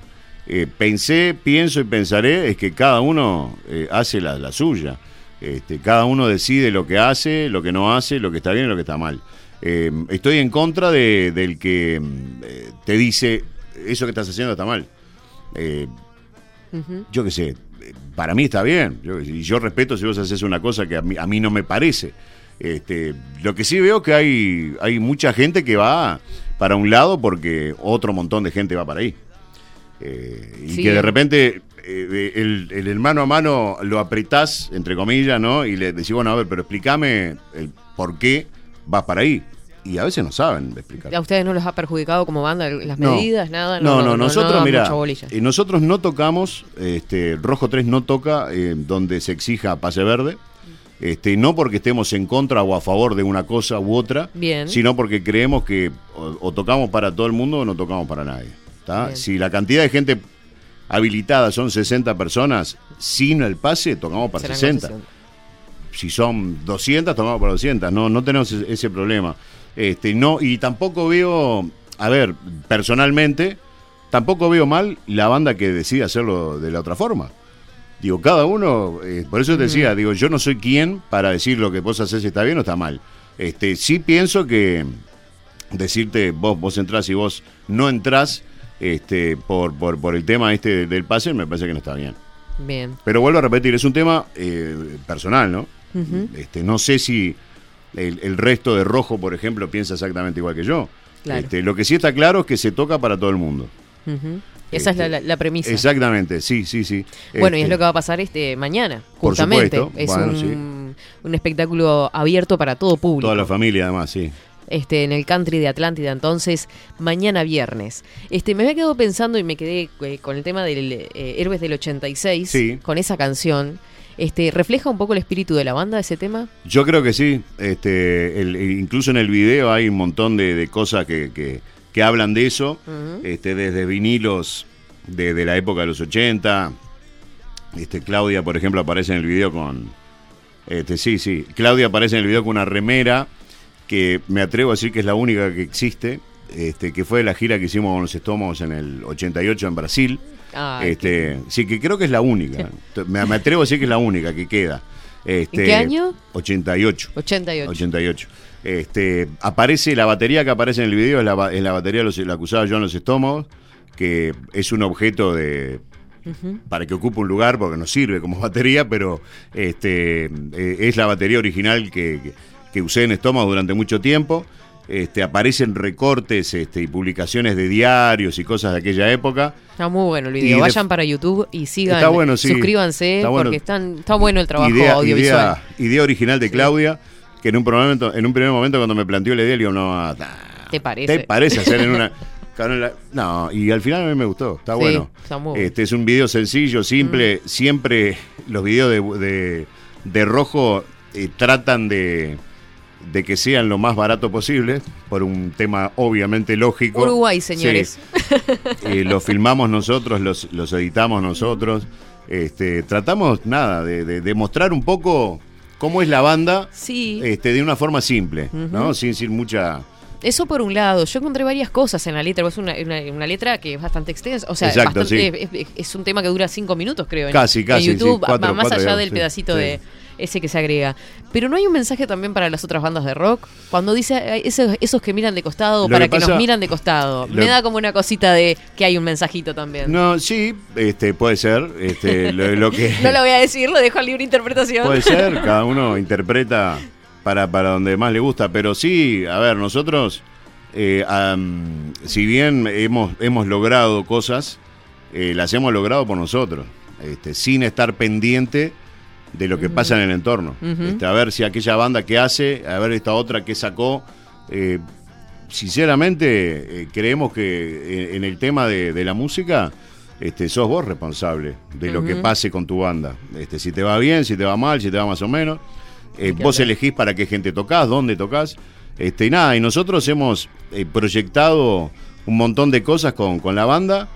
pensé, pienso y pensaré es que cada uno hace la, la suya. Este, cada uno decide lo que hace, lo que no hace, lo que está bien y lo que está mal. Eh, estoy en contra de- del que mm, te dice eso que estás haciendo está mal. Yo qué sé, para mí está bien. Yo, y yo respeto si vos haces una cosa que a mí, a mí no me parece. Este, lo que sí veo que hay, hay mucha gente que va para un lado porque otro montón de gente va para ahí. Eh, y Sí. que de repente eh, el, el hermano a mano lo apretás, entre comillas, ¿no? Y le decís, bueno, a ver, pero explícame el por qué vas para ahí. Y a veces no saben explicar. ¿A ustedes no los ha perjudicado como banda las No. medidas, nada? No, no, nosotros, mira, bolilla. eh, nosotros no tocamos, este, Rojo 3 no toca eh, donde se exija pase verde, este, no porque estemos en contra o a favor de una cosa u otra, Bien. sino porque creemos que o, o tocamos para todo el mundo o no tocamos para nadie. Si la cantidad de gente habilitada son 60 personas, sin el pase tocamos para Serán 60 concesiones. si son 200, tomamos por 200. No, no tenemos ese problema. Este, no, y tampoco veo, a ver, personalmente, tampoco veo mal la banda que decide hacerlo de la otra forma. Digo, cada uno, eh, por eso te decía, digo, yo no soy quien para decir lo que vos haces está bien o está mal. Este, sí pienso que decirte vos, vos entrás y vos no entrás este, por, por, por el tema este del pase, me parece que no está bien. Bien. Pero vuelvo a repetir, es un tema eh, personal, ¿no? Este, no sé si el, el resto de Rojo, por ejemplo, piensa exactamente igual que yo. Claro. Este, lo que sí está claro es que se toca para todo el mundo. Esa es la, la- premisa. Exactamente, sí, sí, sí. Bueno, y es Este, lo que va a pasar este mañana, Por justamente. supuesto. Es Bueno, un, sí. un espectáculo abierto para todo público. Toda la familia, además, sí. este, en el country de Atlántida, entonces mañana viernes. Este, me había quedado pensando y me quedé eh, con el tema del eh, Héroes del 86, Sí. con esa canción. Este, ¿Refleja un poco el espíritu de la banda ese tema? Yo creo que sí. Este, el- incluso en el video hay un montón de, de cosas que, que- que hablan de eso. Este, desde vinilos de, de la época de los 80. Este, Claudia, por ejemplo, aparece en el video con. Este, sí, sí. Claudia aparece en el video con una remera que me atrevo a decir que es la única que existe. Este, que fue la gira que hicimos con los estómagos en el 88 en Brasil. Ay, este, sí, que creo que es la única. (laughs) me, me atrevo a decir que es la única que queda. Este, qué año? 88. 88. 88. Este, aparece la batería que aparece en el video, es la, ba- es la batería de los, la yo en los estómagos, que es un objeto de para que ocupe un lugar porque no sirve como (laughs) batería, pero este, eh, es la batería original que, que- que usé en estómago durante mucho tiempo. Este, aparecen recortes este, y publicaciones de diarios y cosas de aquella época. Está muy bueno el video. de- Vayan para YouTube y sigan. Está bueno, sí. Suscríbanse Está bueno. porque están, está bueno el trabajo idea, audiovisual. idea, idea original de Claudia, que en un, primer momento, en un primer momento cuando me planteó la idea, le digo, no, nah, ¿Te parece? ¿te parece hacer en una... (laughs) No, y al final a mí me gustó, está Sí, bueno. está muy bueno. Este es un video sencillo, simple, siempre los videos de, de, de rojo eh, tratan de, de que sean lo más barato posible, por un tema obviamente lógico. Uruguay, Sí. señores. (laughs) Eh, lo filmamos nosotros, los, los editamos nosotros. Este, tratamos, nada, de, de, de mostrar un poco cómo es la banda Sí. este, de una forma simple, ¿no? Sin, sin mucha... Eso por un lado. Yo encontré varias cosas en la letra. Es una, una, una letra que es bastante extensa. O sea, Exacto, bastante- sí. es, es un tema que dura cinco minutos, creo. en- Casi, en casi, YouTube, sí, cuatro, más cuatro, allá digamos, del sí, pedacito sí. de ese que se agrega. Pero no hay un mensaje también para las otras bandas de rock. Cuando dice esos, esos que miran de costado, Lo para que nos miran de costado. Me da como una cosita de que hay un mensajito también. No, No, sí, este, puede ser. Este, (laughs) lo, lo que... lo voy a decir, lo dejo al libre interpretación. Puede ser, (laughs) cada uno interpreta para, para donde más le gusta, pero sí, a ver, nosotros, eh, si bien hemos, hemos logrado cosas, eh, las hemos logrado por nosotros, este, sin estar pendiente de lo que pasa en el entorno. Este, a ver si aquella banda que hace, a ver esta otra que sacó. eh, sinceramente, eh, creemos que en, en el tema de, de la música, este, sos vos responsable de lo que pase con tu banda. Este, si te va bien, si te va mal, si te va más o menos. Eh, vos elegís para qué gente tocas, dónde tocas. Este, y nada, y nosotros hemos eh, proyectado un montón de cosas con, con la banda.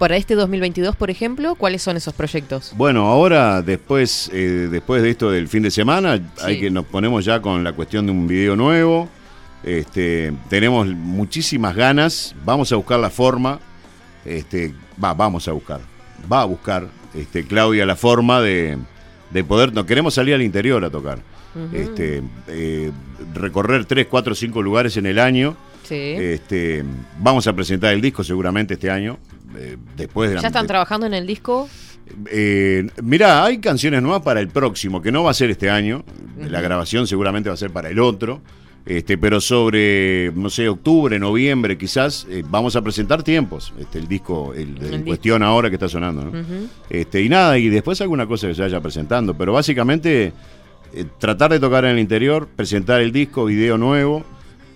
Para este 2022, por ejemplo, ¿cuáles son esos proyectos? Bueno, ahora después, eh, después de esto del fin de semana, hay que nos ponemos ya con la cuestión de un video nuevo. Este, tenemos muchísimas ganas. Vamos a buscar la forma. Este, va, vamos a buscar. Va a buscar este, Claudia la forma de, de poder. No queremos salir al interior a tocar. Este, eh, recorrer 3, 4, 5 lugares en el año. Sí. Este, vamos a presentar el disco seguramente este año. Eh, después de la- ¿Ya están trabajando en el disco? eh, mirá, hay canciones nuevas para el próximo, que no va a ser este año. La grabación seguramente va a ser para el otro. Este, pero sobre, no sé, octubre, noviembre quizás, eh, vamos a presentar tiempos. Este, el disco, el, en cuestión ahora que está sonando, ¿no? Este, y nada, y después alguna cosa que se vaya presentando. Pero básicamente, eh, tratar de tocar en el interior, presentar el disco, video nuevo,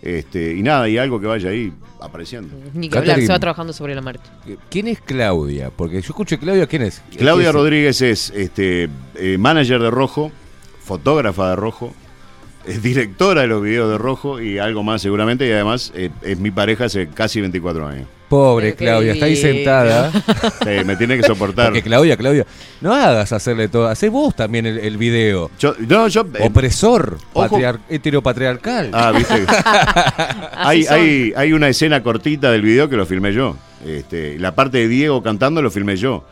este, y nada, y algo que vaya ahí apareciendo. Ni que hablar, se va trabajando sobre la marcha. ¿Quién es Claudia? Porque yo escuché Claudia, ¿quién es? Claudia ¿Quién es? Rodríguez es este, eh, manager de Rojo, fotógrafa de Rojo, es directora de los videos de Rojo y algo más seguramente, y además eh, es mi pareja hace casi 24 años. Pobre Pero qué Claudia, está ahí divino. sentada. Sí, me tiene que soportar. Porque Claudia, Claudia, no hagas hacerle todo, hacé vos también el, el video. Yo, no, yo, eh, Opresor, patriar- heteropatriarcal. Ah, viste. (laughs) hay, hay, hay una escena cortita del video que lo filmé yo. Este, la parte de Diego cantando lo filmé yo.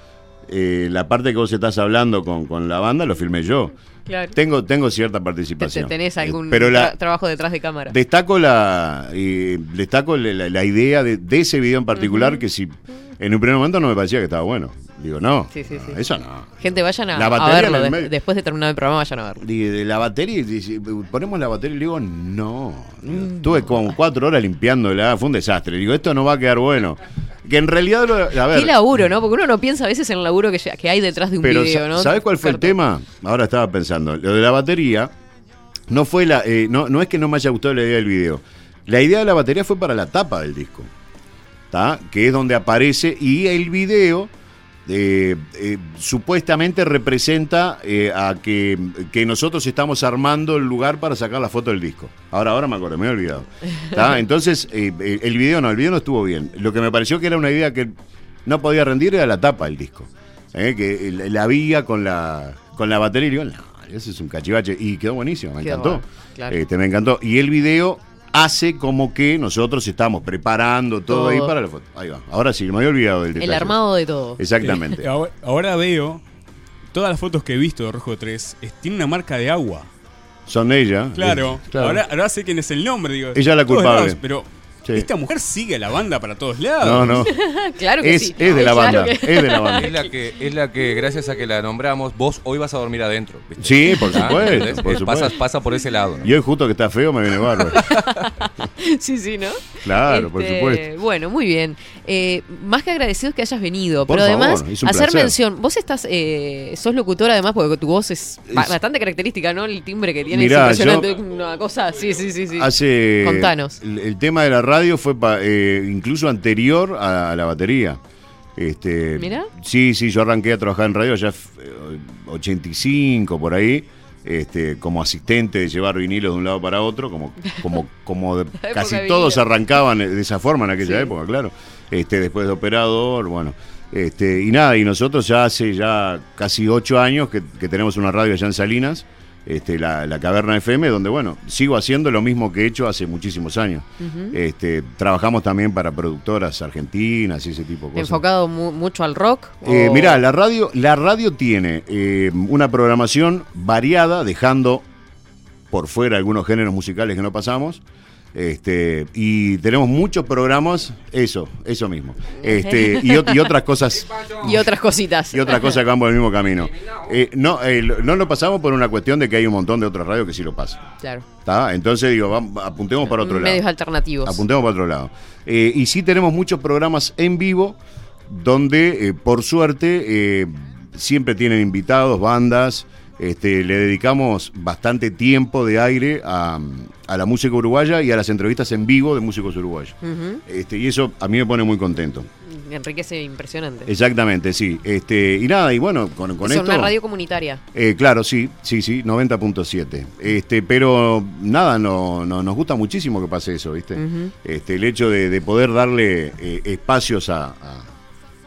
Eh, la parte que vos estás hablando con, con la banda lo filmé yo. Claro. Tengo, tengo cierta Te- participación. ¿Tenés Eh, algún pero la, tra- trabajo detrás de cámara? Destaco la eh, destaco la, la- la idea de, de ese video en particular que si en un primer momento no me parecía que estaba bueno. Digo, no, Sí, sí, no, sí. eso no. Gente, vayan a, verlo. de- después de terminar el programa, vayan a verlo. De la batería, y ponemos la batería y le digo, no. Mm. Estuve como cuatro horas limpiándola, fue un desastre. Digo, esto no va a quedar bueno. Que en realidad, lo- a ver, Qué laburo, ¿no? Porque uno no piensa a veces en el laburo que, que hay detrás de un pero video, ¿no? ¿sabes cuál fue el tema? Ahora estaba pensando. Lo de la batería no fue la, eh, no, no es que no me haya gustado la idea del video. La idea de la batería fue para la tapa del disco. ¿tá? Que es donde aparece y el video eh, eh, supuestamente representa eh, a que, que nosotros estamos armando el lugar para sacar la foto del disco. Ahora, ahora me acuerdo, me he olvidado. ¿tá? (laughs) Entonces, el video no, el video no estuvo bien. Lo que me pareció que era una idea que no podía rendir era la tapa del disco. Que la vía con la, con la batería y digo, no, eso es un cachivache. Y quedó buenísimo, me Quedó encantó. bueno, claro. Este, me encantó. Y el video hace como que nosotros estamos preparando todo, Todo. ahí para la foto. Ahí va. Ahora sí, me había olvidado del El detalle. armado de todo. Exactamente. Eh, ahora, ahora veo todas las fotos que he visto de Rojo 3 es- tiene una marca de agua. Son de ella. Claro. Claro. Ahora, ahora sé quién es el nombre, digo. Ella es la culpable. lados, pero Sí. esta mujer sigue a la banda para todos lados. No, no. (laughs) claro que Es- sí. es de la Claro banda, que- es de la banda. Es la que, es la que, gracias a que la nombramos, vos hoy vas a dormir adentro. ¿viste? Sí, por Ah, supuesto, Eh, supuesto. Pasa, pasa por ese lado. ¿no? Y hoy justo que está feo me viene bárbaro. (laughs) sí, sí, ¿no? Claro, por Este, supuesto. Bueno, muy bien. Eh, más que agradecidos que hayas venido, Por pero favor, además es un hacer placer. mención. Vos estás, eh, sos locutor además porque tu voz es, ba- Es- bastante característica, ¿no? El timbre que tiene Mirá, es impresionante. Una cosa, sí, sí, sí, sí. Hace. Contanos. El, el tema de la radio fue pa- eh, incluso anterior a, a la batería. Este, Mirá. Sí, sí, yo arranqué a trabajar en radio ya f- eh, 85 por ahí. Este, como asistente de llevar vinilos de un lado para otro, como, como, (laughs) como de- casi todos vinilo. arrancaban de esa forma en aquella Sí. época, claro. Este, después de operador, bueno. Este, y nada, y nosotros ya hace ya casi ocho años que, que tenemos una radio allá en Salinas, este, la, la Caverna FM, donde bueno, sigo haciendo lo mismo que he hecho hace muchísimos años. Este, trabajamos también para productoras argentinas y ese tipo de cosas. Enfocado mu- mucho al rock. Eh, o- mirá, la radio, la radio tiene eh, una programación variada, dejando por fuera algunos géneros musicales que no pasamos. Este, y tenemos muchos programas, eso, eso mismo. Este, y, ot- y otras cosas. (laughs) Y otras cositas. Y otras cosas que van por el mismo camino. (laughs) Eh, no, eh, lo- no lo pasamos por una cuestión de que hay un montón de otras radios que sí lo pasan. Claro. ¿tá? Entonces digo, vamos, apuntemos para otro lado. Medios alternativos. Apuntemos para otro lado. Eh, y sí tenemos muchos programas en vivo donde, por suerte, siempre tienen invitados, bandas. Este, le dedicamos bastante tiempo de aire a, a la música uruguaya y a las entrevistas en vivo de músicos uruguayos. Este, y eso a mí me pone muy contento. Enriquece impresionante. Exactamente, sí. Este, y nada, y bueno, con, con Es esto. una radio comunitaria. Eh, claro, sí, sí, sí, 90.7. Este, pero nada, no, no- nos gusta muchísimo que pase eso, ¿viste? Este, el hecho de, de poder darle eh, espacios a, a-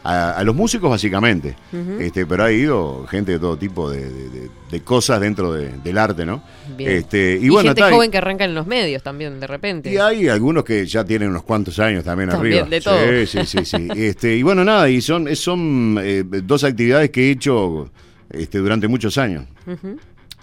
a- a los músicos, básicamente. Este, pero ha ido gente de todo tipo de, de- de- de cosas dentro de- del arte, ¿no? Bien. Este, y, Y, bueno, gente está, joven que arranca en los medios también, de repente. y hay algunos que ya tienen unos cuantos años también, También, arriba. de todo. Sí, sí, sí, sí. (laughs) Este, y bueno, nada, y son, son eh, dos actividades que he hecho este, durante muchos años. Ujú.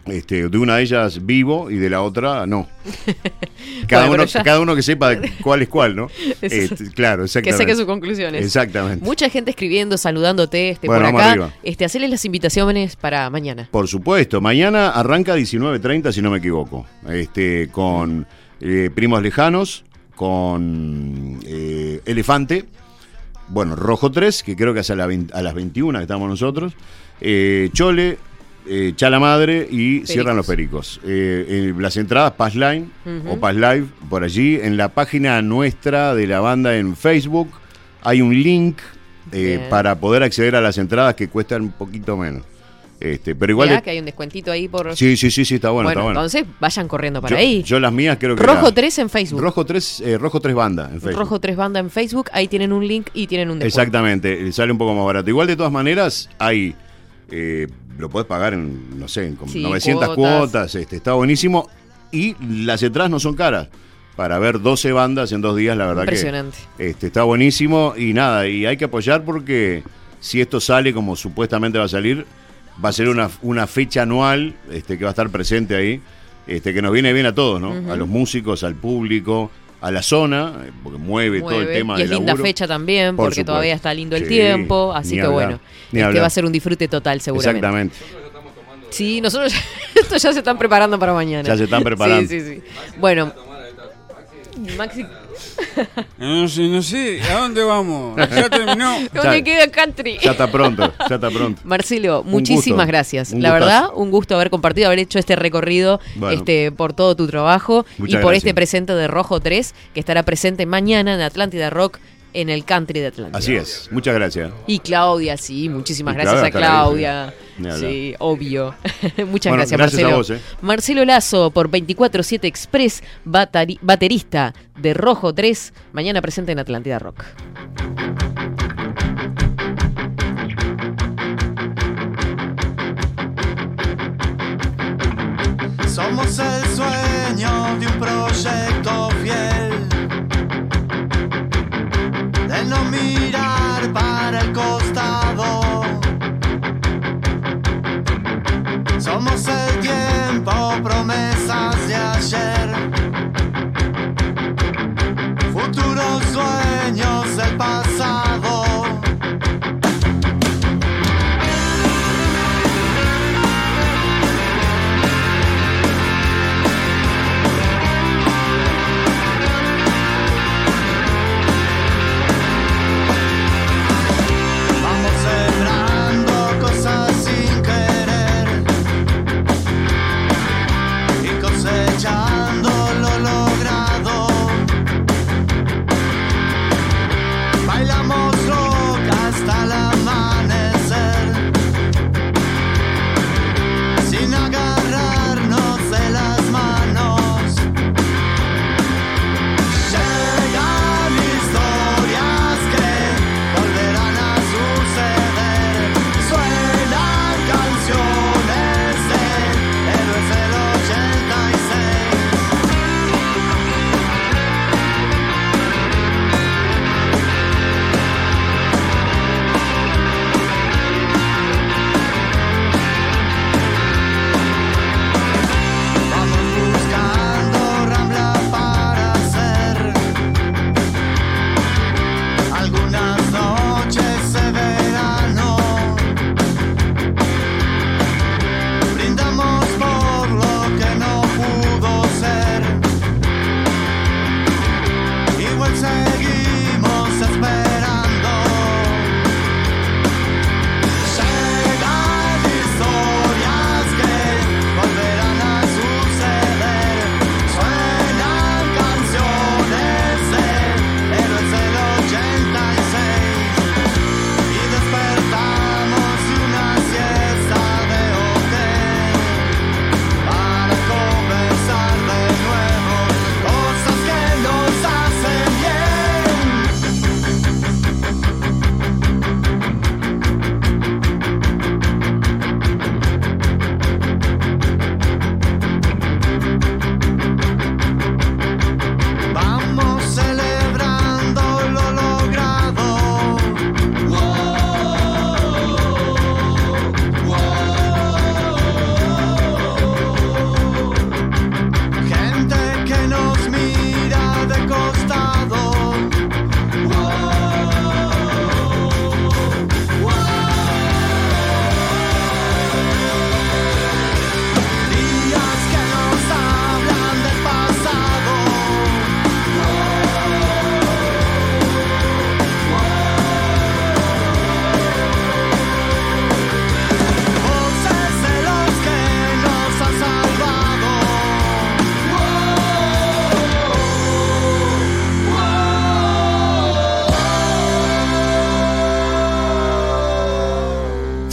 Este, de una de ellas vivo y de la otra no. (laughs) Cada, Bueno, uno, ya- cada uno que sepa cuál es cuál, ¿no? (laughs) Eso. Este, claro, Que exactamente. saque sus conclusiones. Exactamente. Mucha gente escribiendo, saludándote este, Bueno, por acá. Este, hacerles las invitaciones para mañana. Por supuesto, mañana arranca 19.30 si no me equivoco, este, con eh, Primos Lejanos, con eh, Elefante, bueno, Rojo 3, que creo que es a, la vein- a las 21 que estamos nosotros, eh, Chole, eh, Chala Madre y Cierran los Pericos. Eh, eh, las entradas Pass Line o Pass Live por allí, en la página nuestra de la banda en Facebook hay un link eh, para poder acceder a las entradas que cuestan un poquito menos. Este, pero igual Mirá que hay un descuentito ahí por. Sí, sí, sí, sí, está bueno, está bueno. entonces vayan corriendo para yo, ahí. yo las mías creo que Rojo era- 3 en Facebook. Rojo 3, eh, Rojo 3 banda en Facebook. Rojo 3 Banda en Facebook. Ahí tienen un link y tienen un descuento. Exactamente, sale un poco más barato. Igual de todas maneras hay eh, lo puedes pagar en no sé, en como Sí, 900 cuotas. cuotas, este está buenísimo y las entradas no son caras. Para ver 12 bandas en dos días, la verdad Impresionante. que este, está buenísimo y nada, y hay que apoyar porque si esto sale como supuestamente va a salir, va a ser una, una fecha anual este, que va a estar presente ahí, este, que nos viene bien a todos, ¿no? A los músicos, al público, a la zona, porque mueve, todo el Mueve. tema y es del linda laburo. fecha también, Por porque supuesto. todavía está lindo el Sí, tiempo. Así ni que hablar, bueno, ni este hablar. va a ser un disfrute total, seguramente. Exactamente. Sí, nosotros (laughs) esto ya se están preparando para mañana. Ya se están preparando. Sí, sí, sí. Bueno, Maxi, No sé, no sé, ¿a dónde vamos? Ya terminó. ¿dónde queda country? Ya está pronto, ya está pronto. Marcelo, muchísimas gusto, gracias. La verdad, un gusto haber compartido, haber hecho este recorrido Bueno. este, por todo tu trabajo y por gracias. este presente de Rojo 3, que estará presente mañana en Atlántida Rock en el country de Atlántida. Así es, muchas gracias. Y Claudia, sí, muchísimas Y gracias a Claudia sí. Obvio. (laughs) Muchas Bueno, gracias, gracias a Marcelo. vos, eh. Marcelo Lazo por 24-7 Express, baterista de Rojo 3, mañana presente en Atlántida Rock. Somos el sueño para el costado. Somos el tiempo, promesas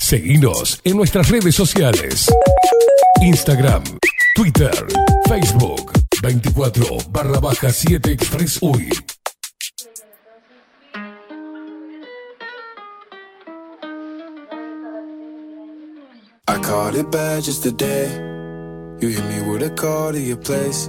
Seguinos en nuestras redes sociales. Instagram, Twitter, Facebook, 24 barra baja 7 Express UI. I caught it bad just today. You hit me with a call to your place.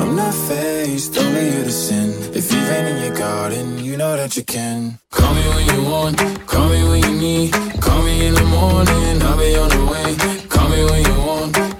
I'm not faced, only you to sin. If you've been in your garden, you know that you can. Call me when you want, call me when you need. Call me in the morning, I'll be on the way. Call me when you want,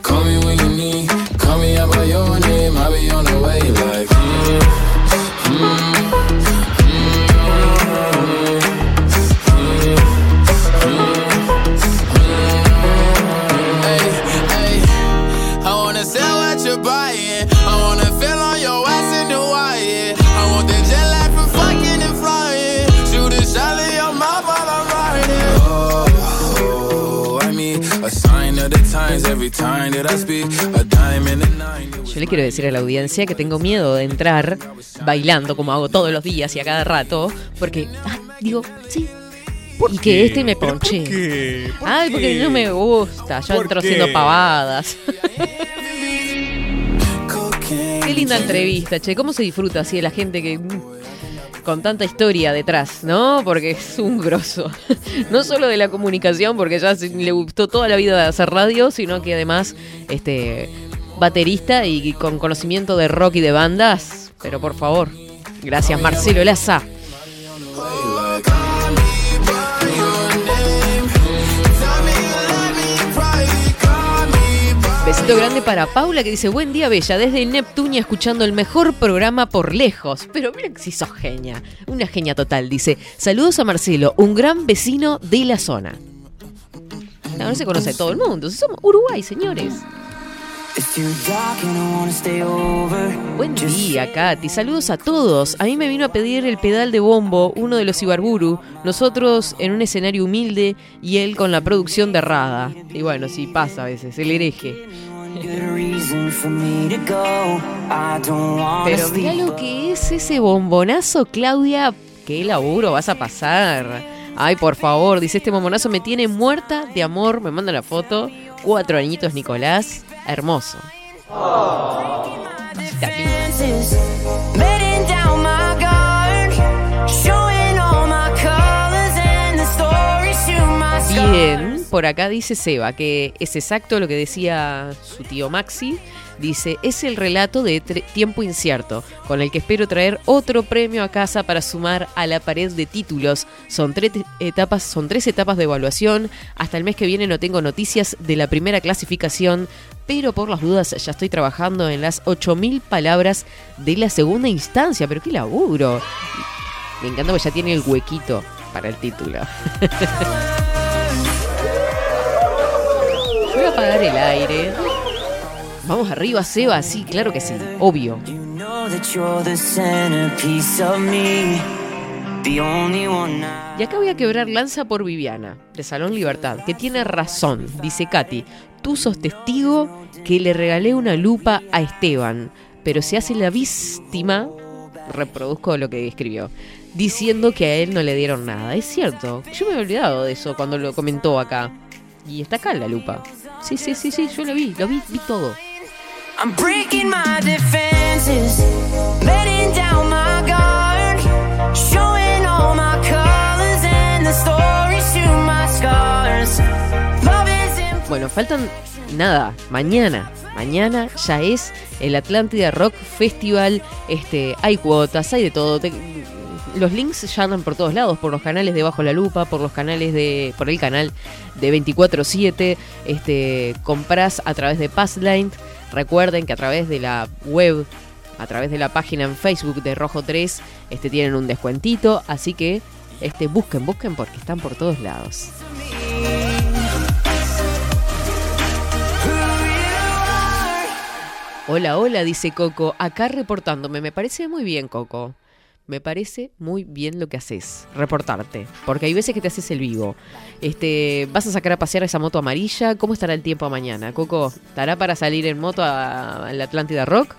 Yo le quiero decir a la audiencia que tengo miedo de entrar bailando como hago todos los días y a cada rato, porque ah, digo, sí. Y que este me ¿Pero por ponche. qué? ¿Por Ay, porque qué? no me gusta. Yo ¿Por entro qué? haciendo pavadas. Qué linda entrevista, che. ¿Cómo se disfruta así de la gente que. Con tanta historia detrás, ¿no? Porque es un grosso. (laughs) No solo de la comunicación, porque ya le gustó toda la vida hacer radio, sino que además, este. Baterista y con conocimiento de rock y de bandas. Pero por favor. Gracias, Marcelo Laza. Besito grande para Paula que dice, buen día Bella, desde Neptunia escuchando el mejor programa por lejos. Pero mira que si sos genia, una genia total, dice, saludos a Marcelo, un gran vecino de la zona. No, no se conoce todo el mundo, somos Uruguay, señores. Buen día, Katy. Saludos a todos. A mí me vino a pedir el pedal de bombo, uno de los Ibarburu. Nosotros en un escenario humilde y él con la producción de Rada. Y bueno, sí pasa a veces, el hereje. Pero mira lo que es ese bombonazo, Claudia. Qué laburo vas a pasar. Ay, por favor, dice este bombonazo me tiene muerta de amor. Me manda la foto. Cuatro añitos, Nicolás. Hermoso. Bien, por acá dice Seba que es exacto lo que decía su tío Maxi. Dice, es el relato de tiempo incierto, con el que espero traer otro premio a casa para sumar a la pared de títulos. Son tres etapas, son tres etapas de evaluación. Hasta el mes que viene no tengo noticias de la primera clasificación, pero por las dudas ya estoy trabajando en las 8000 palabras de la segunda instancia. Pero qué laburo. Me encanta que ya tiene el huequito para el título. (laughs) Voy a apagar el aire. Vamos arriba, Seba, sí, claro que sí, obvio. Y acá voy a quebrar lanza por Viviana, de Salón Libertad, que tiene razón, dice Katy. Tú sos testigo que le regalé una lupa a Esteban, pero se hace la víctima, reproduzco lo que escribió, diciendo que a él no le dieron nada. Es cierto, yo me había olvidado de eso cuando lo comentó acá. Y está acá la lupa. Sí, sí, sí, sí, yo lo vi, lo vi, vi todo. I'm breaking my defenses, Bueno, faltan nada, mañana. Mañana ya es el Atlántida Rock Festival. Este, hay cuotas, hay de todo. Los links ya andan por todos lados, por los canales de Bajo la Lupa, por los canales de. por el canal de 24-7. Este, compras a través de Passline. Recuerden que a través de la web, a través de la página en Facebook de Rojo 3, este, tienen un descuentito. Así que este, busquen, busquen porque están por todos lados. Hola, hola, dice Coco, acá reportándome. Me parece muy bien, Coco. Me parece muy bien lo que haces, reportarte. Porque hay veces que te haces el vivo. Este, ¿Vas a sacar a pasear esa moto amarilla? ¿Cómo estará el tiempo mañana? Coco, ¿estará para salir en moto a, a la Atlántida Rock?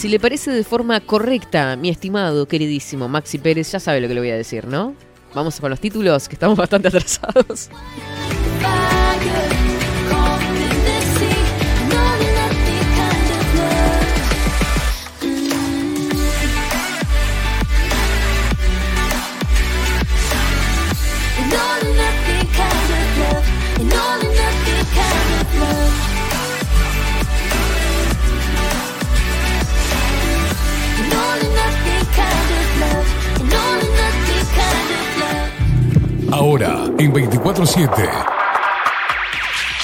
Si le parece de forma correcta, mi estimado, queridísimo Maxi Pérez, ya sabe lo que le voy a decir, ¿no? Vamos con los títulos, que estamos (laughs) bastante atrasados. Ahora, en 24-7.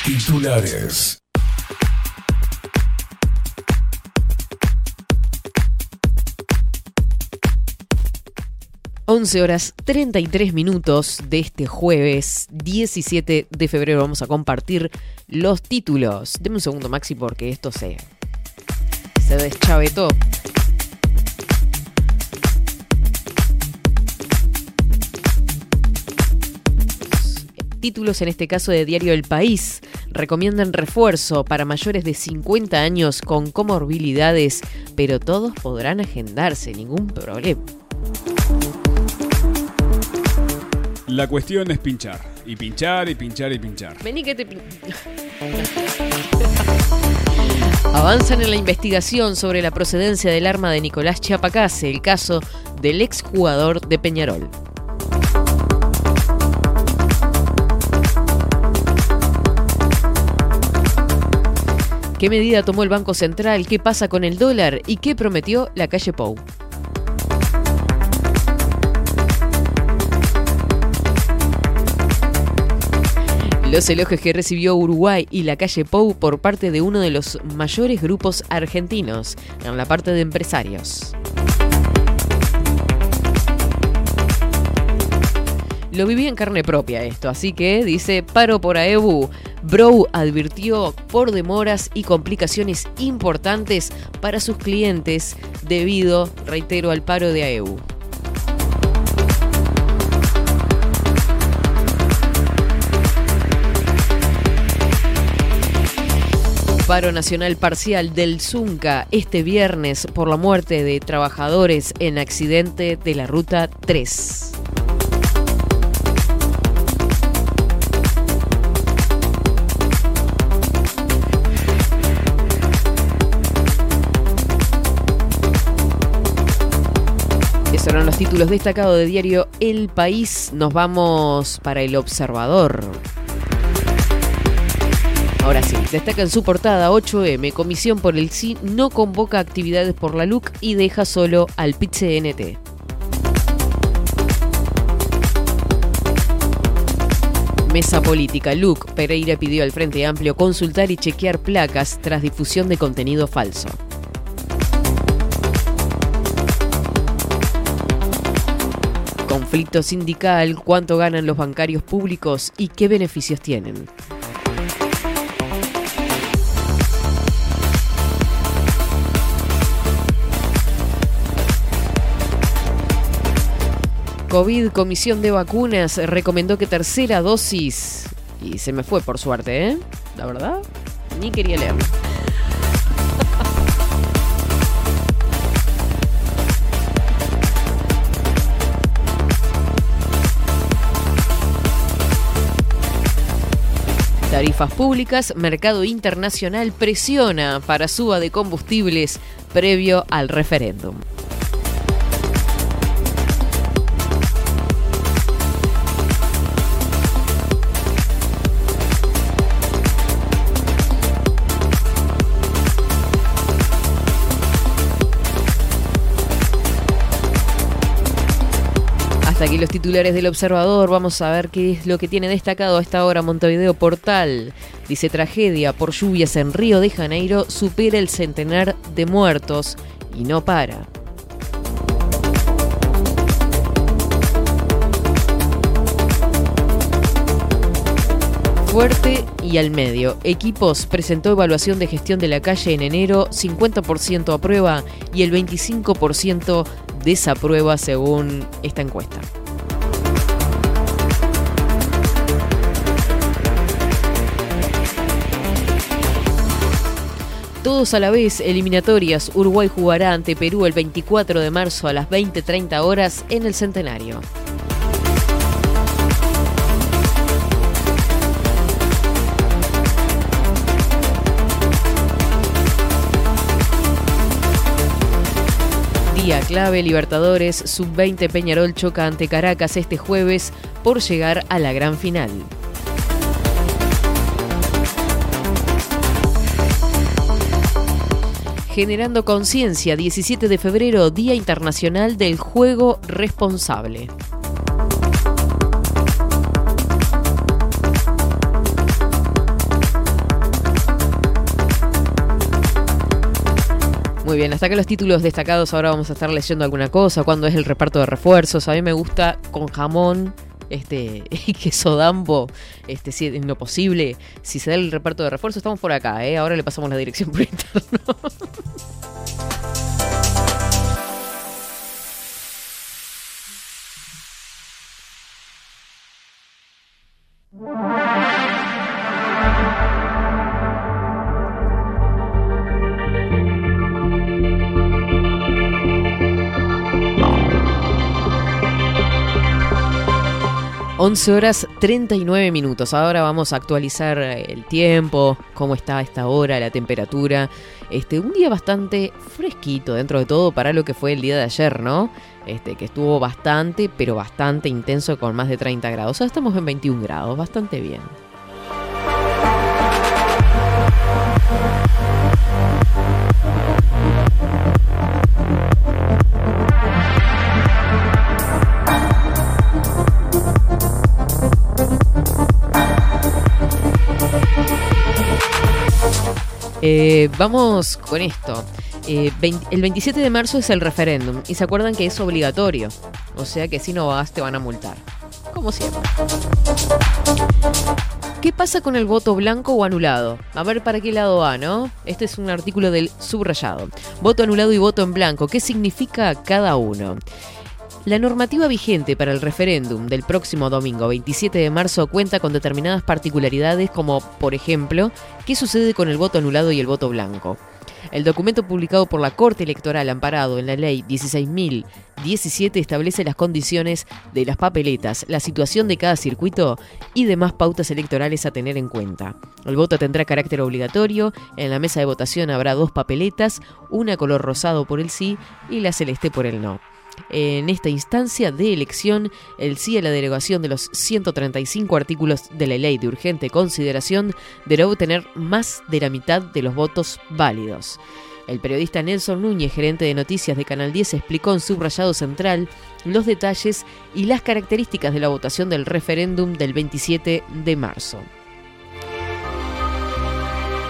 Titulares. 11 horas 33 minutos de este jueves 17 de febrero vamos a compartir los títulos. Deme un segundo, Maxi, porque esto se, se deschavetó. Títulos en este caso de Diario El País recomiendan refuerzo para mayores de 50 años con comorbilidades, pero todos podrán agendarse, ningún problema. La cuestión es pinchar. Y pinchar, y pinchar, y pinchar. Vení que te... pin- (laughs) Avanzan en la investigación sobre la procedencia del arma de Nicolás Chiapacase, el caso del exjugador de Peñarol. ¿Qué medida tomó el Banco Central? ¿Qué pasa con el dólar? ¿Y qué prometió la calle Pou? Los elogios que recibió Uruguay y la calle Pou por parte de uno de los mayores grupos argentinos en la parte de empresarios. Lo viví en carne propia esto, así que dice paro por AEBU. Bro advirtió por demoras y complicaciones importantes para sus clientes debido, reitero, al paro de AEBU. Paro nacional parcial del Zunca este viernes por la muerte de trabajadores en accidente de la ruta 3. Esos eran los títulos destacados de diario El País. Nos vamos para el observador. Ahora sí, destaca en su portada 8M, Comisión por el Sí no convoca actividades por la LUC y deja solo al PIT-CNT. Mesa política, LUC, Pereira pidió al Frente Amplio consultar y chequear placas tras difusión de contenido falso. Conflicto sindical, cuánto ganan los bancarios públicos y qué beneficios tienen. COVID, Comisión de Vacunas, recomendó que tercera dosis. Y se me fue por suerte, ¿eh? La verdad, ni quería leerlo. Tarifas públicas, mercado internacional presiona para suba de combustibles previo al referéndum. Hasta aquí los titulares del observador. Vamos a ver qué es lo que tiene destacado a esta hora Montevideo Portal. Dice tragedia por lluvias en Río de Janeiro supera el centenar de muertos y no para. Fuerte y al medio. Equipos presentó evaluación de gestión de la calle en enero, 50% aprueba y el 25% desaprueba según esta encuesta. Todos a la vez, eliminatorias. Uruguay jugará ante Perú el 24 de marzo a las 20.30 horas en el Centenario. Clave, Libertadores, Sub-20 Peñarol choca ante Caracas este jueves por llegar a la gran final. Generando conciencia, 17 de febrero, Día Internacional del Juego Responsable. Bien, hasta acá los títulos destacados. Ahora vamos a estar leyendo alguna cosa. ¿Cuándo es el reparto de refuerzos? A mí me gusta con jamón este (laughs) y queso dambo, este, si en lo posible. Si se da el reparto de refuerzos, estamos por acá, ¿eh? Ahora le pasamos la dirección por interno. (laughs) Once horas 39 minutos. Ahora vamos a actualizar el tiempo, cómo está esta hora, la temperatura. Este, un día bastante fresquito dentro de todo para lo que fue el día de ayer, ¿no? Este, que estuvo bastante, pero bastante intenso con más de 30 grados. Ahora estamos en 21 grados, bastante bien. Eh, vamos con esto. Eh, el 27 de marzo es el referéndum y se acuerdan que es obligatorio. O sea que si no vas te van a multar. Como siempre. ¿Qué pasa con el voto blanco o anulado? A ver para qué lado va, ¿no? Este es un artículo del subrayado. Voto anulado y voto en blanco. ¿Qué significa cada uno? La normativa vigente para el referéndum del próximo domingo 27 de marzo cuenta con determinadas particularidades como, por ejemplo, qué sucede con el voto anulado y el voto blanco. El documento publicado por la Corte Electoral amparado en la Ley 16.017 establece las condiciones de las papeletas, la situación de cada circuito y demás pautas electorales a tener en cuenta. El voto tendrá carácter obligatorio, en la mesa de votación habrá dos papeletas, una color rosado por el sí y la celeste por el no. En esta instancia de elección, el sí a la derogación de los 135 artículos de la ley de urgente consideración deberá obtener más de la mitad de los votos válidos. El periodista Nelson Núñez, gerente de noticias de Canal 10, explicó en subrayado central los detalles y las características de la votación del referéndum del 27 de marzo.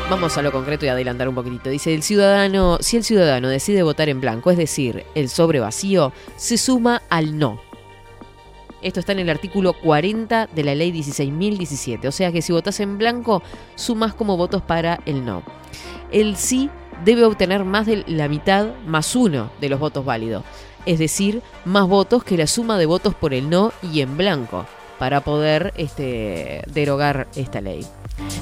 Vamos a lo concreto y adelantar un poquitito. Dice, el ciudadano, si el ciudadano decide votar en blanco, es decir, el sobre vacío, se suma al no. Esto está en el artículo 40 de la ley 16.017. O sea que si votas en blanco, sumas como votos para el no. El sí debe obtener más de la mitad más uno de los votos válidos. Es decir, más votos que la suma de votos por el no y en blanco para poder este, derogar esta ley.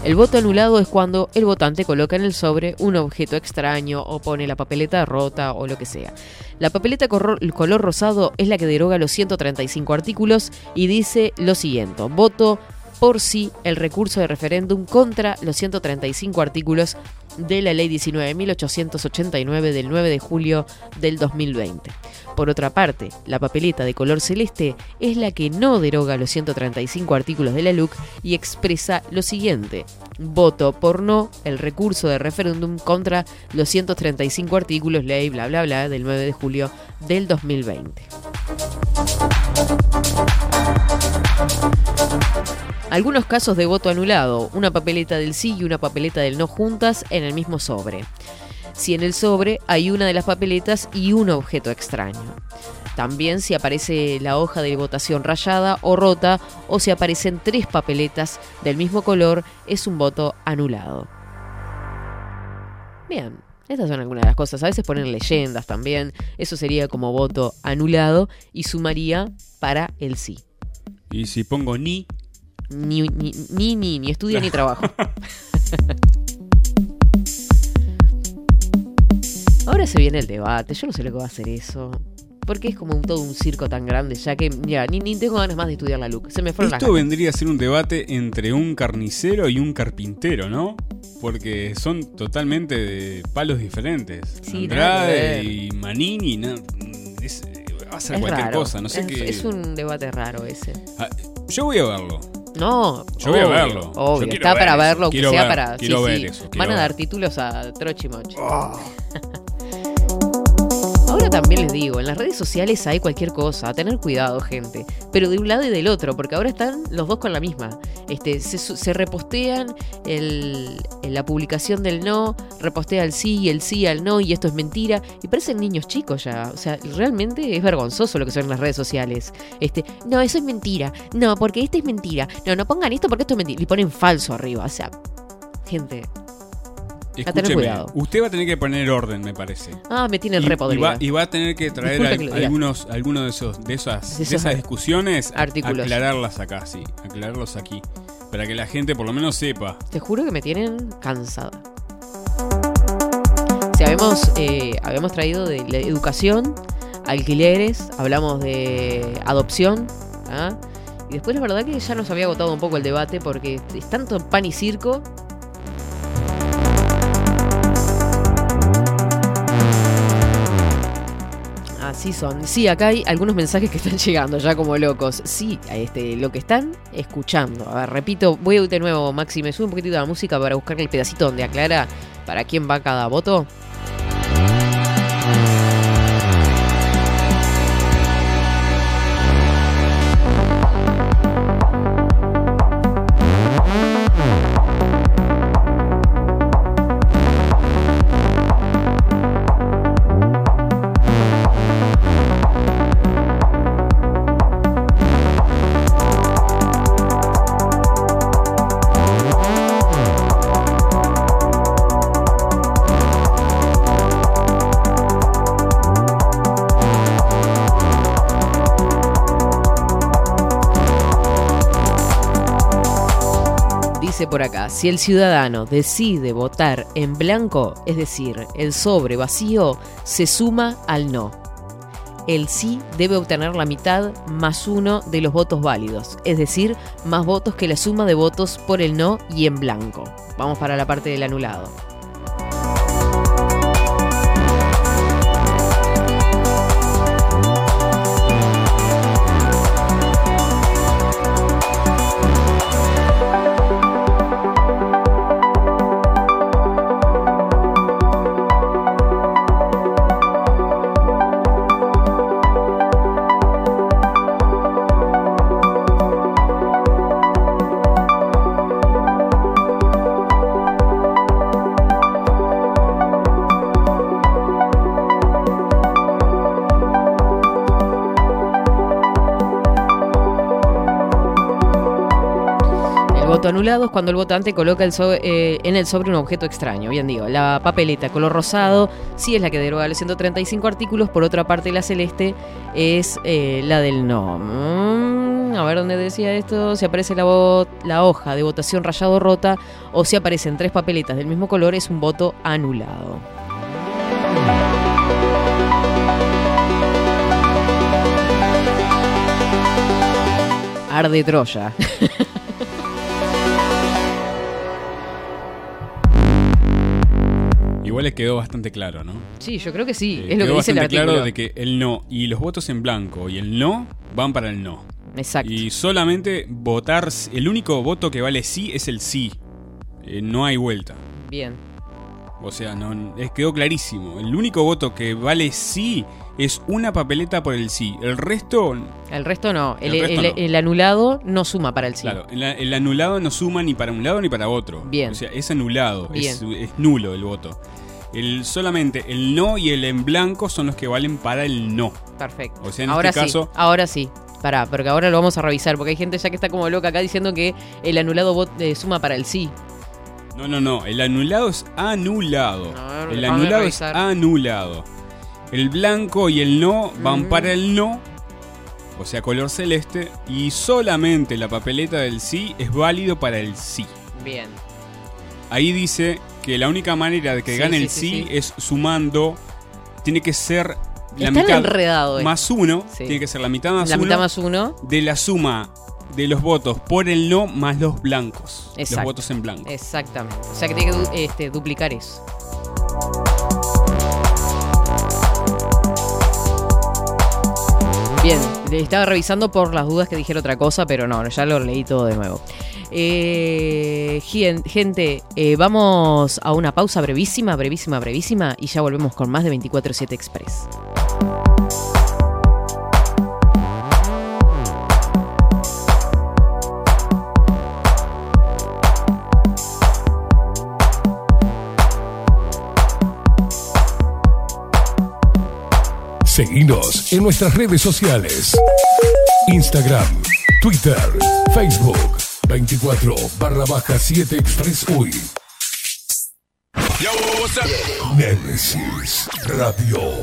El voto anulado es cuando el votante coloca en el sobre un objeto extraño o pone la papeleta rota o lo que sea. La papeleta color rosado es la que deroga los 135 artículos y dice lo siguiente, voto por sí el recurso de referéndum contra los 135 artículos de la Ley 19.889 del 9 de julio del 2020. Por otra parte, la papeleta de color celeste es la que no deroga los 135 artículos de la LUC y expresa lo siguiente. Voto por no el recurso de referéndum contra los 135 artículos ley bla bla bla del 9 de julio del 2020. Algunos casos de voto anulado, una papeleta del sí y una papeleta del no juntas en el mismo sobre. Si en el sobre hay una de las papeletas y un objeto extraño. También si aparece la hoja de votación rayada o rota o si aparecen tres papeletas del mismo color, es un voto anulado. Bien, estas son algunas de las cosas. A veces ponen leyendas también. Eso sería como voto anulado y sumaría para el sí. Y si pongo ni, Ni, ni, ni, ni, ni estudio ni trabajo. (laughs) Ahora se viene el debate. Yo no sé lo que va a hacer eso. Porque es como un, todo un circo tan grande, ya que ya, ni, ni tengo ganas más de estudiar la LUC. Se me fueron las esto ganas. vendría a ser un debate entre un carnicero y un carpintero, ¿no? Porque son totalmente de palos diferentes. Sí, nada que Andrade y Manini, no, es- va a ser Es cualquier raro. cosa, no sé es, qué. es un debate raro ese. Ah, yo voy a verlo. No, Yo voy a obvio, verlo. Obvio, Yo está ver para eso, verlo, que quiero sea ver, para. quiero sí, ver sí. eso, Van a dar títulos a Trochimoch. Ahora también les digo, en las redes sociales hay cualquier cosa, a tener cuidado, gente. Pero de un lado y del otro, porque ahora están los dos con la misma. Este, se, se repostean el- la publicación del no, repostea el sí y el sí al no, y esto es mentira. Y parecen niños chicos ya. O sea, realmente es vergonzoso lo que son las redes sociales. Este, no, eso es mentira. No, porque esto es mentira. No, no pongan esto porque esto es mentira. Y ponen falso arriba. O sea, gente. A tener Escúcheme, cuidado. usted va a tener que poner orden, me parece. Ah, me tienen Y- re y, va, y va a tener que (laughs) traer que algunos, algunos de esos, de esas, De esas discusiones, artículos. aclararlas acá, sí, aclararlos aquí, para que la gente por lo menos sepa. Te juro que me tienen cansada. Si habíamos, eh, habíamos traído de la educación, alquileres, hablamos de adopción, ¿ah? y después la verdad que ya nos había agotado un poco el debate porque es tanto pan y circo. Así son. Sí, acá hay algunos mensajes que están (laughs) llegando ya como locos. Sí, este, lo que están escuchando. A ver, repito, voy de nuevo, Maxi, me sube un poquitito la música para buscar el pedacito donde aclara para quién va cada voto. Dice por acá, si el ciudadano decide votar en blanco, es decir, el sobre vacío, se suma al no. El sí debe obtener la mitad más uno de los votos válidos, es decir, más votos que la suma de votos por el no y en blanco. Vamos para la parte del anulado. Voto anulado cuando el votante coloca el eh, en el sobre un objeto extraño. Bien digo, la papeleta color rosado sí es la que deroga los 135 artículos. Por otra parte, la celeste es eh, la del no. Mm, a ver dónde decía esto. Si aparece la, la hoja de votación rayado rota o si aparecen tres papeletas del mismo color, es un voto anulado. Arde Troya. (laughs) quedó bastante claro, ¿no? Sí, yo creo que sí. Eh, es lo que dice el bastante artículo. claro de que el no y los votos en blanco y el no van para el no. Exacto. Y solamente votar, el único voto que vale sí es el sí. Eh, no hay vuelta. Bien. O sea, no, es, quedó clarísimo. El único voto que vale sí es una papeleta por el sí. El resto, El resto no. El, El resto el- no. el anulado no suma para el sí. claro, el, el anulado no suma ni para un lado ni para otro. Bien. O sea, es anulado, es, es nulo el voto. El, solamente el no y el en blanco son los que valen para el no. Perfecto. O sea, en ahora este sí, caso, ahora sí. Pará, porque ahora lo vamos a revisar, porque hay gente ya que está como loca acá diciendo que el anulado vot- eh, suma para el sí. No, no, no. El anulado es anulado. Ver, el anulado es anulado. El blanco y el no van Ujú. para el no, o sea, color celeste, y solamente la papeleta del sí es válido para el sí. Bien. Ahí dice que la única manera de que Sí, gane el sí, es sumando. Tiene que ser la mitad enredado esto. más uno. Tiene que ser la mitad más La uno. mitad más uno. de la suma de los votos por el no más los blancos. Los votos en blanco. Exactamente. O sea que tiene que du- este, duplicar eso. Bien, le estaba revisando por las dudas que dijera otra cosa, pero no, ya lo leí todo de nuevo. Eh, gen- gente, eh, vamos a una pausa brevísima, brevísima, brevísima y ya volvemos con más de 24-7 Express. Seguinos en nuestras redes sociales. Instagram, Twitter, Facebook, 24 barra baja 7 Express UI. Nemesis Radio.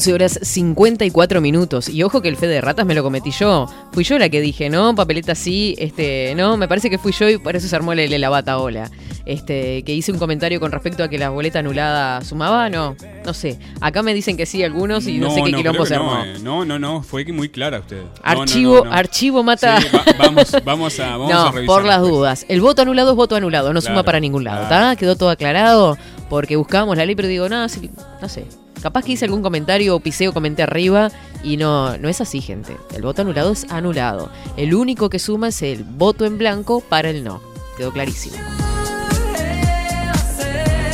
11 horas 54 minutos. Y ojo que el fe de ratas me lo cometí yo. Fui yo la que dije, no, papeleta sí, este, no, me parece que fui yo y por eso se armó la, la bata ola. Este, que hice un comentario con respecto a que la boleta anulada sumaba, no, no sé. Acá me dicen que sí algunos y no, sé qué quilombo creo se que no, armó. eh. No, no, no, fue muy clara usted. No, no, Archivo, no, no. archivo mata. Sí, va- vamos, vamos a, vamos (laughs) no, a revisar. por las dudas. El voto anulado es voto anulado, no suma Claro, para ningún lado, claro. ¿está? Quedó todo aclarado porque buscábamos la ley, pero digo, sí, no sé. Capaz que hice algún comentario o piseo comenté arriba y no, no es así, gente. El voto anulado es anulado. El único que suma es el voto en blanco para el no. Quedó clarísimo.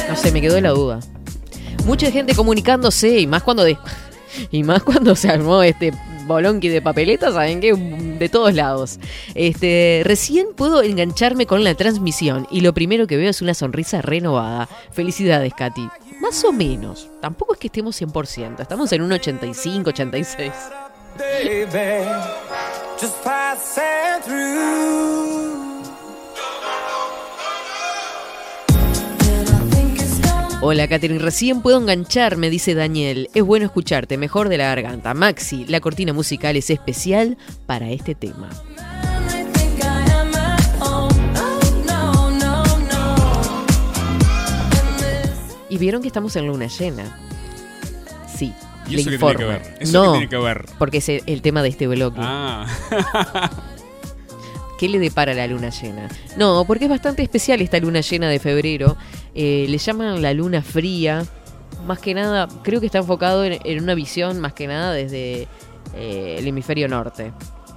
No sé, me quedó la duda. Mucha gente comunicándose y más cuando de, (laughs) y más cuando se armó este bolonqui de papeletas, saben que de todos lados. Este, recién puedo engancharme con la transmisión y lo primero que veo es una sonrisa renovada. Felicidades, Katy. Más o menos. Tampoco es que estemos 100%, estamos en un 85, 86. baby, just Hola, Catherine. Recién puedo engancharme, dice Daniel. Es bueno escucharte, mejor de la garganta. Maxi, la cortina musical es especial para este tema. ¿Y vieron que estamos en luna llena? Sí. ¿Y le eso informo. tiene que ver? ¿Eso no, qué tiene que ver? porque es el, el tema de este bloque. Ah. ¿Qué le depara la luna llena? No, porque es bastante especial esta luna llena de febrero. Eh, le llaman la luna fría. Más que nada, creo que está enfocado en, una visión más que nada desde eh, el hemisferio norte.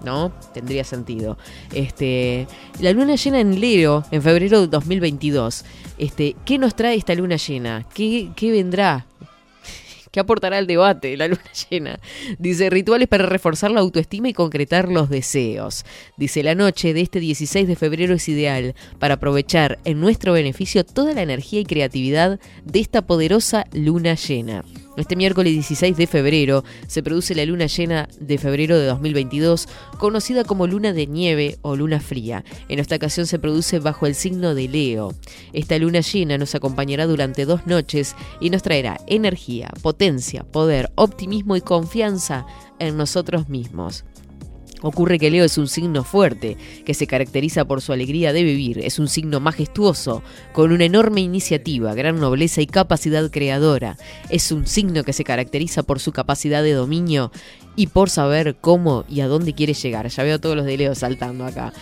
¿No? Tendría sentido. Este, la luna llena en Leo, en febrero de 2022. Este, ¿Qué nos trae esta luna llena? ¿Qué, qué vendrá? ¿Qué aportará al debate la luna (laughs) llena? Dice, rituales para reforzar la autoestima y concretar los deseos. Dice, la noche de este 16 de febrero es ideal para aprovechar en nuestro beneficio toda la energía y creatividad de esta poderosa luna llena. Este miércoles 16 de febrero se produce la luna llena de febrero de 2022, conocida como luna de nieve o luna fría. En esta ocasión se produce bajo el signo de Leo. Esta luna llena nos acompañará durante dos noches y nos traerá energía, potencia, poder, optimismo y confianza en nosotros mismos. Ocurre que Leo es un signo fuerte, que se caracteriza por su alegría de vivir, es un signo majestuoso, con una enorme iniciativa, gran nobleza y capacidad creadora. Es un signo que se caracteriza por su capacidad de dominio y por saber cómo y a dónde quiere llegar. Ya veo a todos los de Leo saltando acá.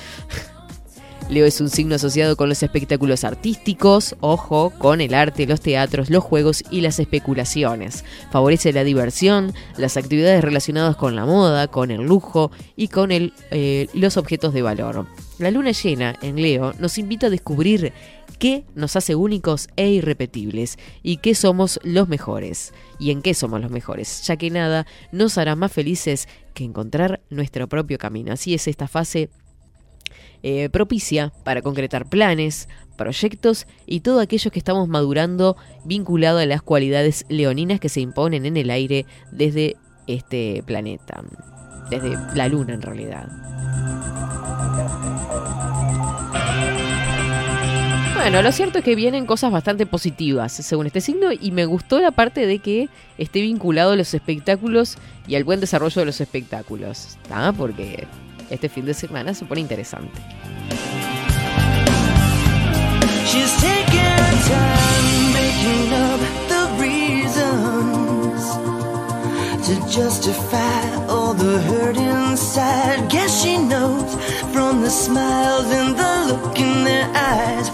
Leo es un signo asociado con los espectáculos artísticos, ojo, con el arte, los teatros, los juegos y las especulaciones. Favorece la diversión, las actividades relacionadas con la moda, con el lujo y con eh, los objetos de valor. La luna llena en Leo nos invita a descubrir qué nos hace únicos e irrepetibles y qué somos los mejores y en qué somos los mejores, ya que nada nos hará más felices que encontrar nuestro propio camino. Así es esta fase eh, propicia para concretar planes, proyectos y todo aquello que estamos madurando vinculado a las cualidades leoninas que se imponen en el aire desde este planeta, desde la luna en realidad. Bueno, lo cierto es que vienen cosas bastante positivas según este signo y me gustó la parte de que esté vinculado a los espectáculos y al buen desarrollo de los espectáculos, ¿tá? Porque este fin de semana se pone interesante. To justify all the hurt inside. Guess she knows from the smiles and the look in their eyes.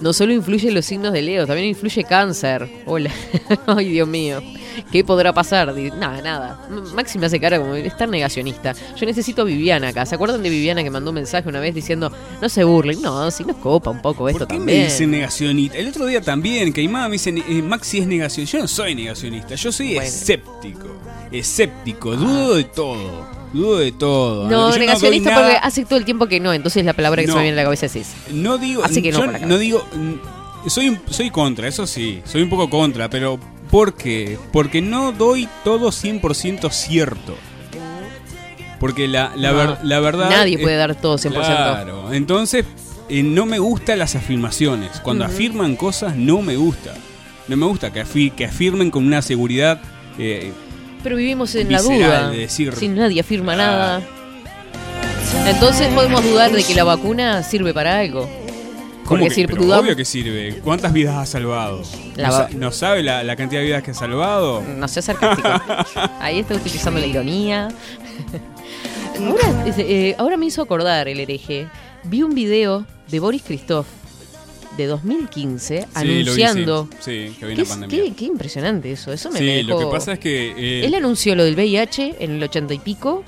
No solo influyen los signos de Leo, también influye cáncer. Hola. (laughs) Ay, Dios mío. ¿Qué podrá pasar? Nada, nada. Maxi me hace cara como es tan negacionista. Yo necesito a Viviana acá. ¿Se acuerdan de Viviana que mandó un mensaje una vez diciendo no se burlen? No, si nos copa un poco esto ¿Por qué me también. dicen negacionista? El otro día también, que me dice, eh, Maxi es negacionista. Yo no soy negacionista, yo soy Bueno. escéptico. Escéptico, dudo de todo. Dudo de todo. No, Yo negacionista porque hace todo el tiempo que no. Entonces la palabra que se me viene a la cabeza es esa. No digo, Así que no yo no digo, soy, soy contra, eso sí, soy un poco contra, pero ¿por qué? Porque no doy todo 100% cierto. Porque la, la, No, ver- la verdad... nadie es- puede dar todo 100%. Claro, entonces eh, no me gustan las afirmaciones. Cuando afirman cosas no me gusta. No me gusta que, afi- que afirmen con una seguridad... eh, Pero vivimos en la duda. de decir- Si nadie afirma nada. Entonces podemos dudar de que la vacuna sirve para algo. ¿Cómo Porque que- si pero dudamos- obvio que sirve. ¿Cuántas vidas ha salvado? La ¿No, sabe la, la cantidad de vidas que ha salvado? No sea sarcástico. (laughs) Ahí está utilizando la ironía. (laughs) Ahora, eh, ahora me hizo acordar el hereje. Vi un video de Boris Christoph de 2015 Sí, lo vi, anunciando. sí. Sí, que ¿Qué, había una pandemia. qué- qué impresionante eso. Eso me, Sí, me lo que pasa es que... eh, Él anunció lo del VIH en el 80 y pico.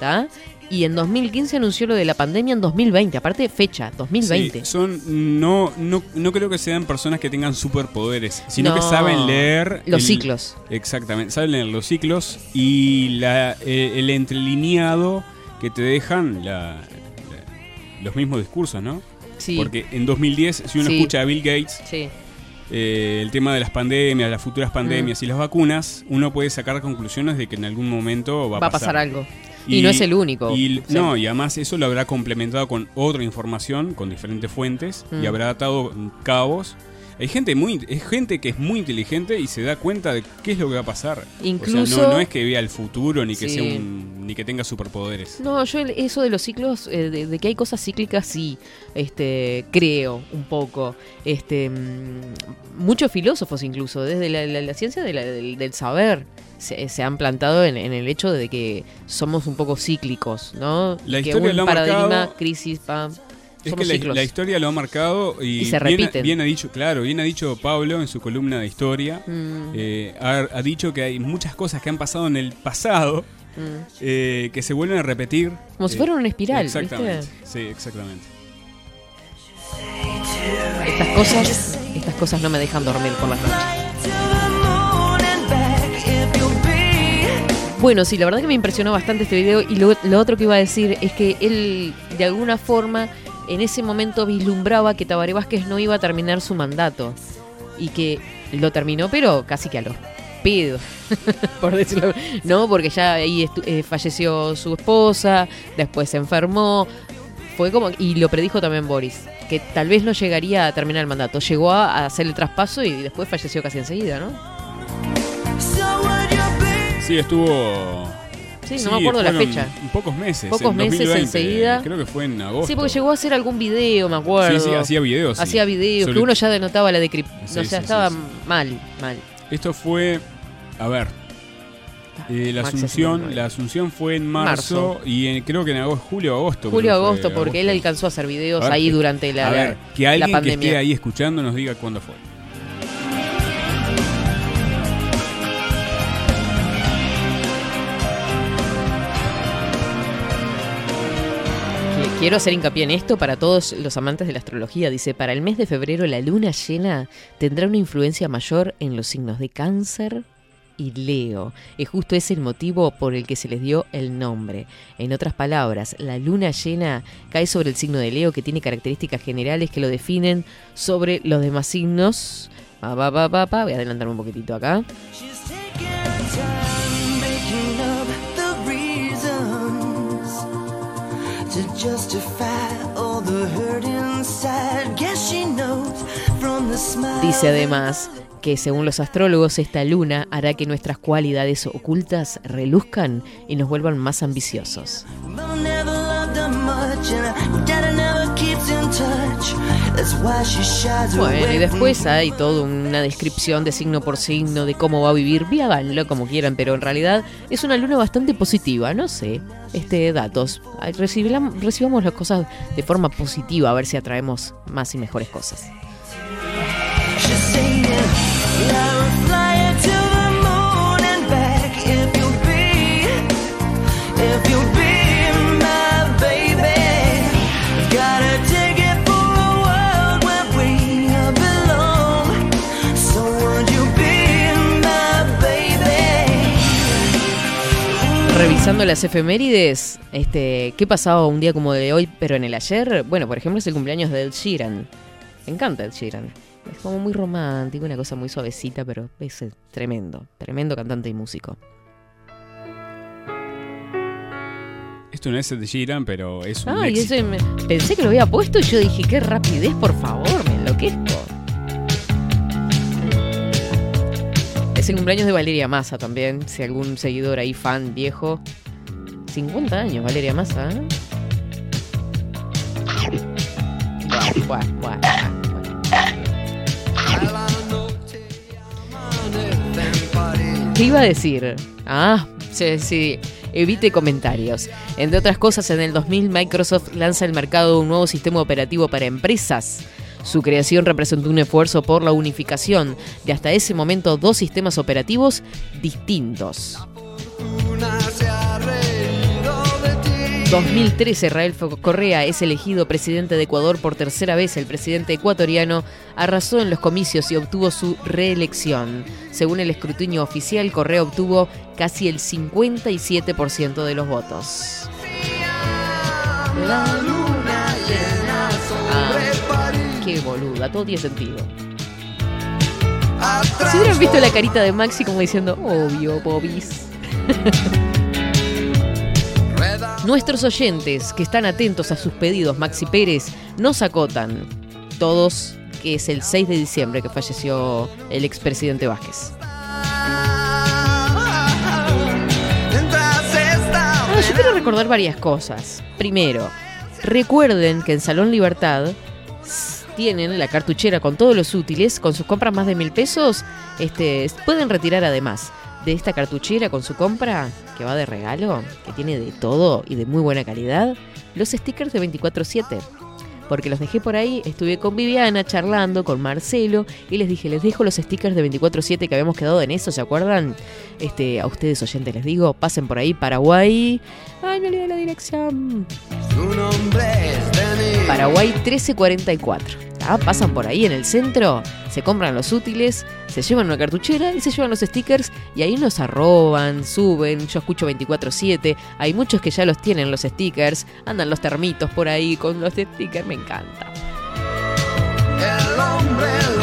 ¿tá? Y en 2015 anunció lo de la pandemia en 2020. Aparte, fecha, 2020. Sí, son no, no, no creo que sean personas que tengan superpoderes, sino No, que saben leer los ciclos. Exactamente, saben leer los ciclos y la, eh, el entrelineado que te dejan la- la- los mismos discursos, ¿no? Sí. Porque en 2010, si uno Sí. escucha a Bill Gates, Sí. eh, el tema de las pandemias, las futuras pandemias Mm. y las vacunas, uno puede sacar conclusiones de que en algún momento Va a pasar algo. Y no es el único. Y. No, y además eso lo habrá complementado con otra información, con diferentes fuentes, Mm. y habrá atado cabos. Hay gente muy, es gente que es muy inteligente y se da cuenta de qué es lo que va a pasar. O sea, Incluso- no, no es que vea el futuro ni que Sí. sea un, ni que tenga superpoderes. No, yo eso de los ciclos, eh, de, de que hay cosas cíclicas, sí, este, creo un poco. Este, mm, muchos filósofos incluso, desde la, la- la ciencia de la- del, del saber, se, se han plantado en, en el hecho de que somos un poco cíclicos, ¿no? La que historia un lo ha paradigma, marcado. crisis, pam, Es que la, la historia lo ha marcado y, Y se bien, bien ha dicho, claro, bien ha dicho Pablo en su columna de historia, Mm. eh, ha, ha dicho que hay muchas cosas que han pasado en el pasado Mm. eh, que se vuelven a repetir. Como si eh, fuera una espiral, Exactamente, ¿viste? sí, exactamente. Estas cosas, estas cosas no me dejan dormir por las noches. Bueno, sí, la verdad que me impresionó bastante este video y lo, lo otro que iba a decir es que él de alguna forma en ese momento vislumbraba que Tabaré Vázquez no iba a terminar su mandato y que lo terminó pero casi que a los pedos, (laughs) por decirlo, no, porque ya ahí eh, falleció su esposa, después se enfermó, fue como y lo predijo también Boris, que tal vez no llegaría a terminar el mandato, llegó a hacer el traspaso y después falleció casi enseguida, ¿no? Sí, estuvo. Sí, no me acuerdo la fecha. Pocos meses. Pocos en meses 2020, enseguida. Creo que fue en agosto. Sí, porque llegó a hacer algún video, me acuerdo. Sí, sí, hacía videos, sí. Hacía videos, que Solo- uno ya denotaba la de crip- Sí, o sea, sí, estaba sí, mal, mal. Esto fue. A ver. eh, la Max Asunción, 69. la Asunción fue en marzo, Marzo. y en- creo que en agosto, julio o agosto. Julio, que agosto, porque él alcanzó a hacer videos A ver, ahí que- durante la, a ver, la- que la alguien que pandemia. esté ahí escuchando nos diga cuándo fue. Quiero hacer hincapié en esto para todos los amantes de la astrología. Dice, para el mes de febrero la luna llena tendrá una influencia mayor en los signos de cáncer y Leo. Y justo es el motivo por el que se les dio el nombre. En otras palabras, la luna llena cae sobre el signo de Leo que tiene características generales que lo definen sobre los demás signos. Pa, pa, pa. Voy a adelantarme un poquitito acá. To justify all the hurt inside. Guess she knows from the smile. Dice además que según los astrólogos esta luna hará que nuestras cualidades ocultas reluzcan y nos vuelvan más ambiciosos. Bueno, y después hay toda una descripción de signo por signo de cómo va a vivir. Háganlo como quieran, pero en realidad es una luna bastante positiva, no sé. Este, datos. Recibamos las cosas de forma positiva, a ver si atraemos más y mejores cosas. Saying, Revisando las efemérides, este, ¿qué pasaba un día como de hoy, pero en el ayer? Bueno, por ejemplo, es el cumpleaños de Ed Sheeran. Me encanta Ed Sheeran. Es como muy romántico, una cosa muy suavecita, pero es eh, tremendo, tremendo cantante y músico. Esto no es Ed Sheeran, pero es un Ay, éxito. ese me- pensé que lo había puesto y yo dije, qué rapidez, por favor, me enloquezco. Es el cumpleaños de Valeria Massa también, si algún seguidor ahí, fan viejo. 50 años, Valeria Massa, ¿eh? ¿Qué iba a decir? Ah, sí, sí. Evite comentarios. Entre otras cosas, en el 2000 Microsoft lanza al mercado un nuevo sistema operativo para empresas. Su creación representó un esfuerzo por la unificación de hasta ese momento dos sistemas operativos distintos. Una se ha reído de ti. 2013, Rafael Correa es elegido presidente de Ecuador por tercera vez. El presidente ecuatoriano arrasó en los comicios y obtuvo su reelección. Según el escrutinio oficial, Correa obtuvo casi el 57% de los votos. La luna llena sobre París. Qué boluda, todo tiene sentido. Si hubieran visto la carita de Maxi como diciendo, obvio, Bobis. Nuestros oyentes que están atentos a sus pedidos, Maxi Pérez, nos acotan. Todos que es el 6 de diciembre que falleció el expresidente Vázquez. Ah, yo quiero recordar varias cosas. Primero, recuerden que en Salón Libertad tienen la cartuchera con todos los útiles, con sus compras más de mil pesos, este, pueden retirar además de esta cartuchera con su compra, que va de regalo, que tiene de todo y de muy buena calidad, los stickers de 24-7. Porque los dejé por ahí, estuve con Viviana charlando, con Marcelo, y les dije, les dejo los stickers de 24-7 que habíamos quedado en eso, ¿se acuerdan? Este, a ustedes oyentes les digo, pasen por ahí, Paraguay. Ay, me olvidé la dirección. Su nombre es. Paraguay 1344. ¿tá? Pasan por ahí en el centro, se compran los útiles, se llevan una cartuchera y se llevan los stickers y ahí nos arroban, suben, yo escucho 24/7, hay muchos que ya los tienen los stickers, andan los termitos por ahí con los stickers, me encanta. El hombre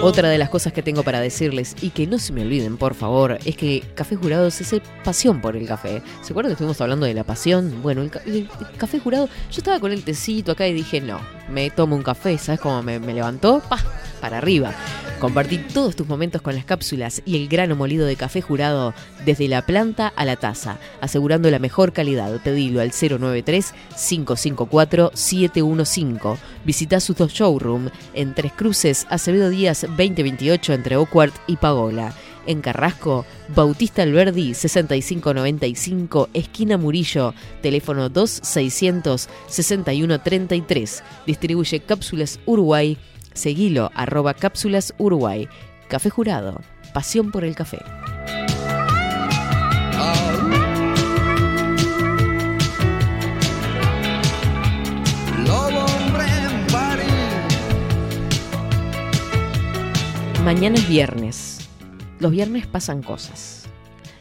Otra de las cosas que tengo para decirles y que no se me olviden, por favor, es que Café Jurados es pasión por el café. ¿Se acuerdan que estuvimos hablando de la pasión? Bueno, el, ca- el Café Jurado, yo estaba con el tecito acá y dije, no, me tomo un café, ¿sabes cómo me, levantó? Pa, para arriba. Compartí todos tus momentos con las cápsulas y el grano molido de café jurado desde la planta a la taza, asegurando la mejor calidad. Pedilo al 093-554-715. Visita su showroom en Tres Cruces, Acevedo Díaz 2028 entre Oakward y Pagola. En Carrasco, Bautista Alberdi 6595, esquina Murillo, teléfono 2600 6133. Distribuye Cápsulas Uruguay. Seguilo, arroba Cápsulas Uruguay. Café Jurado, pasión por el café. Mañana es viernes. Los viernes pasan cosas.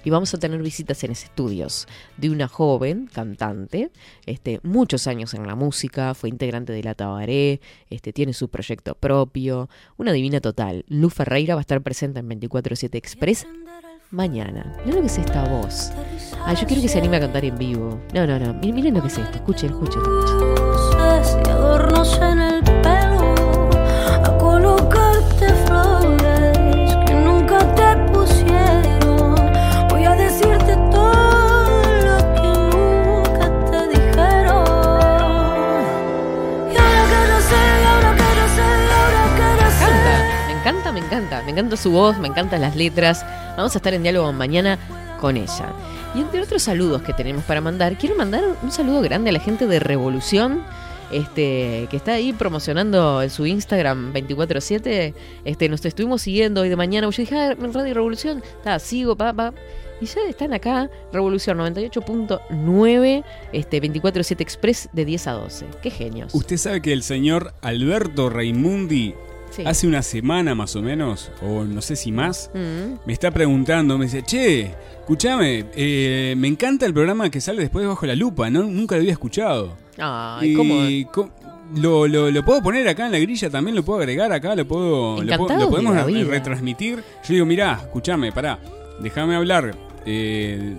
Y vamos a tener visitas en estudios de una joven cantante, este, muchos años en la música, fue integrante de la Tabaré, este, tiene su proyecto propio, una divina total. Lu Ferreira va a estar presente en 24-7 Express mañana. Miren lo que es esta voz. Ah, yo quiero que se anime a cantar en vivo. No, no, no. Miren, lo que es esto. Escuchen, escuchen. Me encanta. Su voz, me encantan las letras. Vamos a estar en diálogo mañana con ella. Y entre otros saludos que tenemos para mandar, quiero mandar un saludo grande a la gente de Revolución. Este, que está ahí promocionando en su Instagram 24-7. Este, nos estuvimos siguiendo hoy de mañana. Yo dije, ah, Radio Revolución. Está, sigo, pa, pa. Y ya están acá, Revolución 98.9, este, 24-7 Express de 10 a 12. Qué genios. Usted sabe que el señor Alberto Raimundi Sí. hace una semana más o menos, o no sé si más, Mm. me está preguntando, me dice, che, escúchame, eh, me encanta el programa que sale después de Bajo la Lupa, ¿no? nunca lo había escuchado. Ay, Y ¿cómo? Lo, lo, lo puedo poner acá en la grilla, también lo puedo agregar acá, lo puedo, lo, puedo- Encantados lo podemos retransmitir. Yo digo, mirá, escúchame, pará, déjame hablar. eh,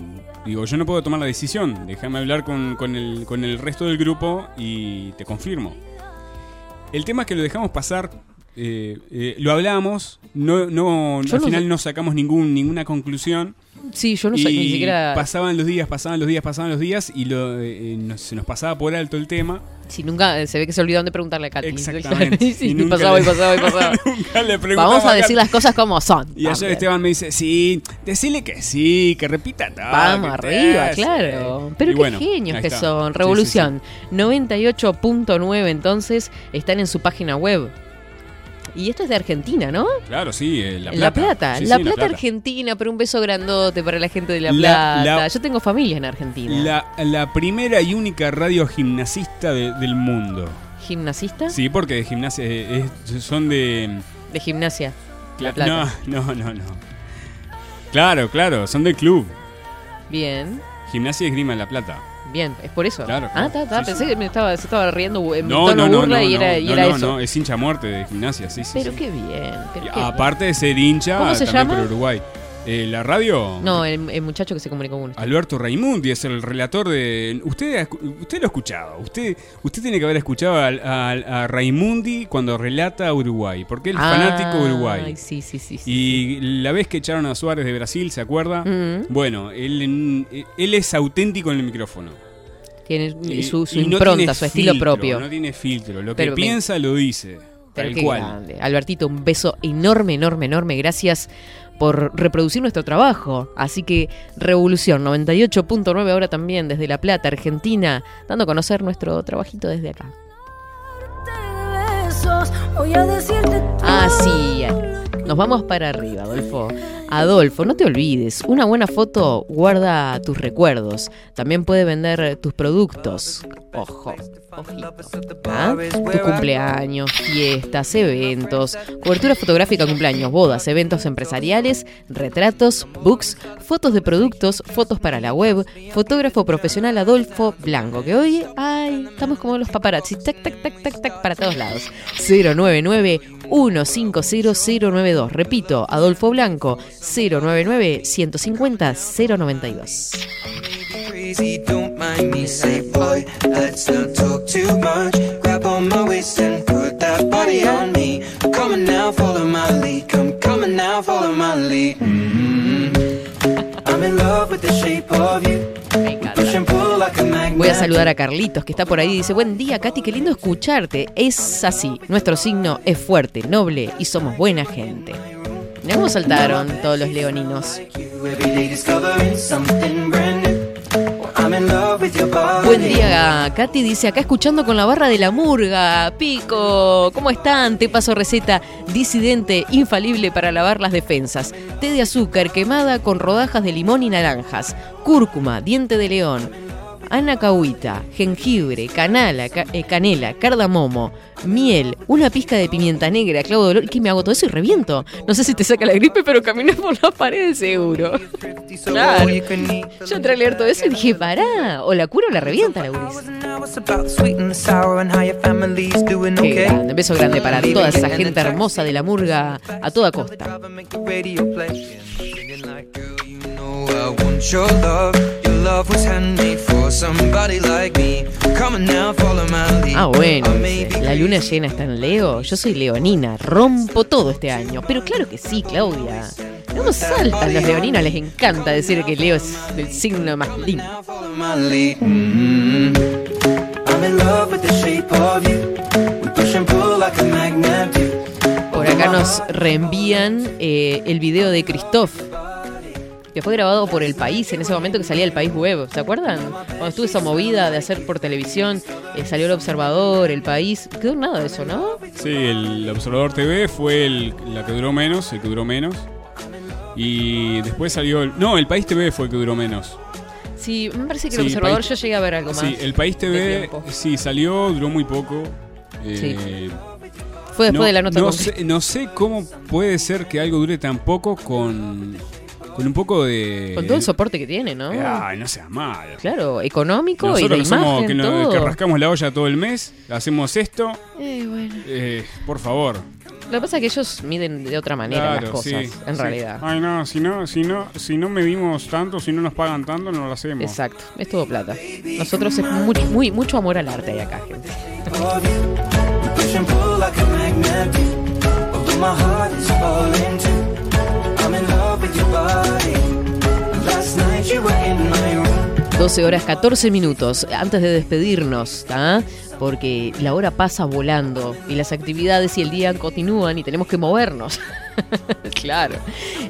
digo, yo no puedo tomar la decisión, déjame hablar con, con el, con el resto del grupo y te confirmo. El tema es que lo dejamos pasar, eh, eh, lo hablamos, no, no, Yo al no final sé- no sacamos ningún, ninguna conclusión. Sí, yo no sé, ni siquiera. Pasaban los días, pasaban los días, pasaban los días y lo, eh, nos- se nos pasaba por alto el tema. Si nunca se ve que se olvidaron de preguntarle a Katy. Exactamente. (laughs) Sí, Y nunca pasaba y pasaba y (laughs) pasaba. Nunca le preguntaba Vamos a decir las cosas como son. Y ayer también. Esteban me dice, sí, decile que sí, que repita todo. Vamos arriba, hace". claro. Pero Y qué bueno, genios que son. Sí, sí, Revolución 98.9 entonces están en su página web. Y esto es de Argentina, ¿no? Claro, sí, eh, La En La Plata. Plata, Sí, La sí, Plata, Argentina, pero un beso grandote para la gente de La La- Plata. la- Yo tengo familia en Argentina. La, la primera y única radio gimnasista de- del mundo. ¿Gimnasista? Sí, porque de gimnasia eh, es- son de... De gimnasia. La Plata. No, no, no, no. Claro, claro, son del club. Bien, Gimnasia y Esgrima de La Plata. Bien, es por eso. Claro, Ah, claro. está, está. Sí, Pensé que me estaba, se estaba riendo en No, tono no, no, burla no, y era, no, y no, era no, eso. no, es hincha muerte de gimnasia, sí, sí. Pero sí. qué bien. pero qué- Aparte de ser hincha, ¿Cómo se también llama? por Uruguay. Eh, la radio, No, el, el muchacho que se comunicó con uno. Alberto Raimundi es el relator de. Usted, usted lo ha escuchado. Usted, usted tiene que haber escuchado al- a, Raimundi cuando relata a Uruguay. Porque él es fanático de Uruguay. Ay, sí, sí, sí. Y la vez que echaron a Suárez de Brasil, ¿se acuerda? Mm. Bueno, él, él es auténtico en el micrófono. Tiene su, su no impronta, tiene su estilo filtro, propio. No tiene filtro. Lo Pero que me- piensa lo dice. Pero Tal cual. grande. Albertito, un beso enorme, enorme, enorme. Gracias por reproducir nuestro trabajo. Así que Revolución 98.9 ahora también desde La Plata, Argentina, dando a conocer nuestro trabajito desde acá. Ah, sí. Nos vamos para arriba, Adolfo. Adolfo, no te olvides, una buena foto guarda tus recuerdos. También puede vender tus productos. Ojo, ojito. ¿Ah? Tu cumpleaños, fiestas, eventos, cobertura fotográfica cumpleaños, bodas, eventos empresariales, retratos, books, fotos de productos, fotos para la web, fotógrafo profesional Adolfo Blanco, que hoy, ay, estamos como los paparazzi, tac, tac, tac, tac, tac, para todos lados. 099 150 092. Repito, Adolfo Blanco, 099 150 092. crazy, don't mind me. Say, boy, let's not talk too much. Grab on my waist and put that body on me. Come on now, follow my lead. Come, come on now, follow my lead. Mm-hmm. I'm in love with the shape of you. Push and pull like a magnet. Voy a saludar a Carlitos, que está por ahí. Dice, buen día, Katy, qué lindo escucharte. Es así, nuestro signo es fuerte, noble y somos buena gente. Mirá cómo saltaron todos los leoninos. Buen día, Katy dice, acá escuchando con la barra de la murga. Pico, ¿cómo están? Te paso receta disidente, infalible para lavar las defensas. Té de azúcar quemada con rodajas de limón y naranjas. Cúrcuma, diente de león. Anacahuita, jengibre, canala, ca- eh, canela, cardamomo, miel, una pizca de pimienta negra, clavo de olor. ¿Qué me hago todo eso y reviento? No sé si te saca la gripe, pero caminé por las paredes seguro. Claro. Yo entré a leer todo eso y dije, pará, o la cura o la revienta la guris. Qué grande, beso grande para toda esa gente hermosa de la murga a toda costa. I want your love. Your love was handmade for somebody like me. Come on now, follow my lead. Ah, bueno, dice, la luna llena está en Leo. Yo soy leonina, rompo todo este año. Pero claro que sí, Claudia. ¿Cómo saltan los leoninos? Les encanta decir que Leo es el signo más lindo. follow my lead. I'm in love with the shape of you. We push and pull like a magnet do. Por acá nos reenvían eh, el video de Christoph, que fue grabado por El País, en ese momento que salía El País Web, ¿se acuerdan? Cuando estuvo esa movida de hacer por televisión, eh, salió El Observador, El País, quedó nada de eso, ¿no? Sí, el Observador TV fue el, la que duró menos, el que duró menos. Y después salió. El, no, el País TV fue el que duró menos. Sí, me parece que El Sí, Observador País- yo llegué a ver algo más. Sí, el País TV sí salió, duró muy poco. Eh, Fue después no- de la nota no sé, no sé cómo puede ser que algo dure tan poco con, con un poco de. Con todo el soporte que tiene, ¿no? Ay, no seas malo. Claro, económico Nosotros y de que, somos- imagen, que, nos- todo. que rascamos la olla todo el mes, hacemos esto. Eh, bueno. eh, por favor. Lo que pasa es que ellos miden de otra manera las cosas, sí, en sí. realidad. Ay, no, si no, si no, si no medimos tanto, si no nos pagan tanto, no lo hacemos. Exacto, es todo plata. Nosotros es muy, muy, mucho amor al arte hay acá, gente. Of you. We push and pull like a magnet do. Although my heart is falling too. I'm in love with your body. Last night you were in my room. 12 horas 14 minutos antes de despedirnos. Porque la hora pasa volando y las actividades y el día continúan y tenemos que movernos. (laughs) (laughs) claro.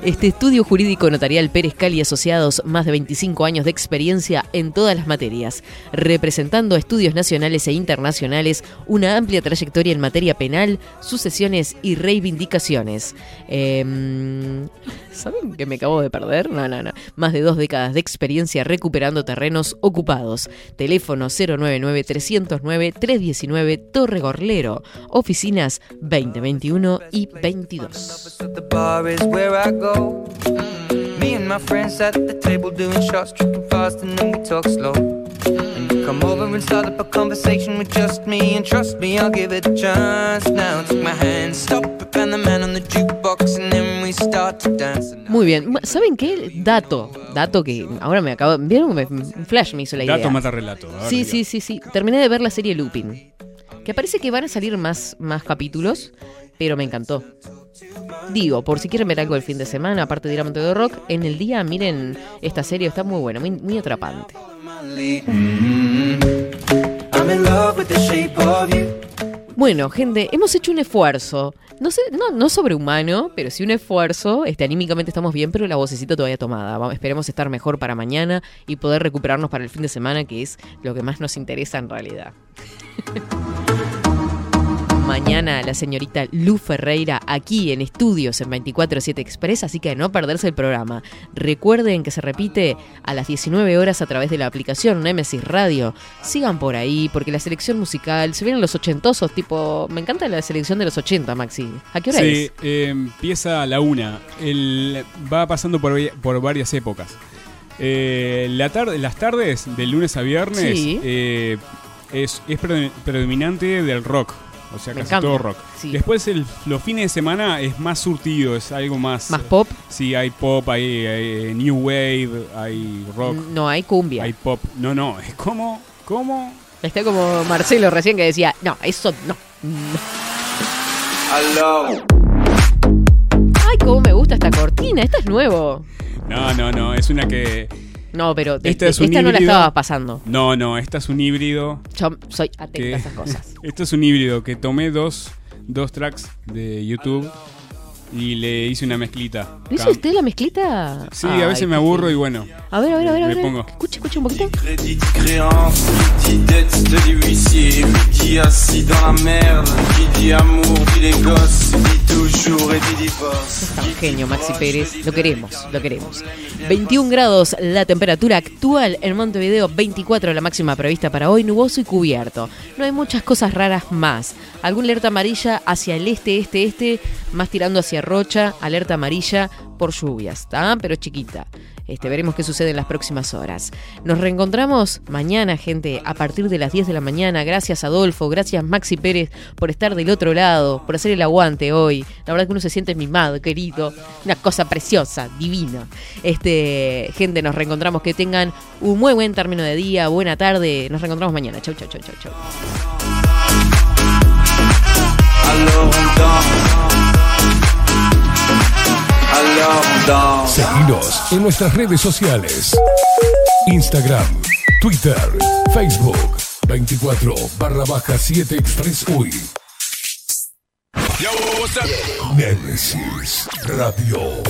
Este estudio jurídico notarial Pérez Cali Asociados, más de 25 años de experiencia en todas las materias, representando estudios nacionales e internacionales, una amplia trayectoria en materia penal, sucesiones y reivindicaciones. Em, ¿Saben que me acabo de perder? No, no, no. Más de dos décadas de experiencia recuperando terrenos ocupados. Teléfono 099-309-319 Torre Gorlero. Oficinas 2021 y 22. The bar is where I go. Me and my friends at the table doing shots, tripping fast, and then we talk slow. And you come over and start up a conversation with just me, and trust me, I'll give it a chance. Now take my hand, stop it, and the man on the jukebox, and then we start to dance. Muy bien. ¿Saben qué? Dato. Dato que ahora me acabo. ¿Vieron? Me- Un flash me hizo la idea. Dato mata relato. Ver, Sí, sí, sí, sí. Terminé de ver la serie Lupin. Que parece que van a salir más, más capítulos, pero me encantó. Digo, por si quieren ver algo el fin de semana, aparte de ir a Monte de Rock, en el día miren esta serie, está muy buena, muy, muy atrapante. Bueno, gente, hemos hecho un esfuerzo. No sé, no, no sobrehumano, pero sí un esfuerzo. Este, anímicamente estamos bien, pero la vocecita todavía tomada. Vamos, esperemos estar mejor para mañana y poder recuperarnos para el fin de semana, que es lo que más nos interesa en realidad. (laughs) Mañana la señorita Lu Ferreira aquí en estudios en 24-7 Express, así que no perderse el programa. Recuerden que se repite a las 19 horas a través de la aplicación Nemesis Radio. Sigan por ahí, porque la selección musical, se vienen los ochentosos, tipo, me encanta la selección de los 80, Maxi. ¿A qué hora Sí, es? eh, empieza a la una. El, va pasando por, varias épocas. Eh, la tarde, las tardes, de lunes a viernes, Sí. eh, es, es pre- predominante del rock. O sea, Me casi encanta, todo rock. sí. Después, el- los fines de semana es más surtido, es algo más. ¿Más pop? Sí, hay pop, hay, hay New Wave, hay rock. No, hay cumbia. Hay pop. No, no, es como. como Está como Marcelo recién que decía, no, eso no. no. Ay, cómo me gusta esta cortina, esta es nuevo. No, no, no, es una que. No, pero de- Esta es un esta no la estaba pasando. No, no, esta es un híbrido. Yo soy atenta que- a esas cosas. (laughs) Esto es un híbrido que tomé dos, dos tracks de YouTube y le hice una mezclita. ¿Lo hizo usted la mezclita? Sí, Ay, a veces me aburro y bueno. A ver, a ver, a ver. a ver. pongo. Escucha, escucha un poquito. Crédit de créance, qui dit dette dit huissier, qui assis dans la merde, qui dit amour, dit les gosses, dit toujours et dit divorce. Es tan genio, Maxi Pérez. Lo queremos, lo queremos. 21 grados la temperatura actual en Montevideo, 24 la máxima prevista para hoy, nuboso y cubierto. No hay muchas cosas raras más. Algún alerta amarilla hacia el este, este, este, más tirando hacia Rocha, alerta amarilla por lluvias, ¿está? Pero chiquita. Este, veremos qué sucede en las próximas horas. Nos reencontramos mañana, gente, a partir de las 10 de la mañana. Gracias, Adolfo. Gracias, Maxi Pérez, por estar del otro lado, por hacer el aguante hoy. La verdad que uno se siente mimado, querido. Una cosa preciosa, divina. Este, gente, nos reencontramos. Que tengan un muy buen término de día, buena tarde. Nos reencontramos mañana. Chau, chau, chau, chau, chau. Alors on danse. Alors on danse. Seguinos en nuestras redes sociales. Instagram, Twitter, Facebook, 24 barra baja 7 Express UI. Nemesis Radio.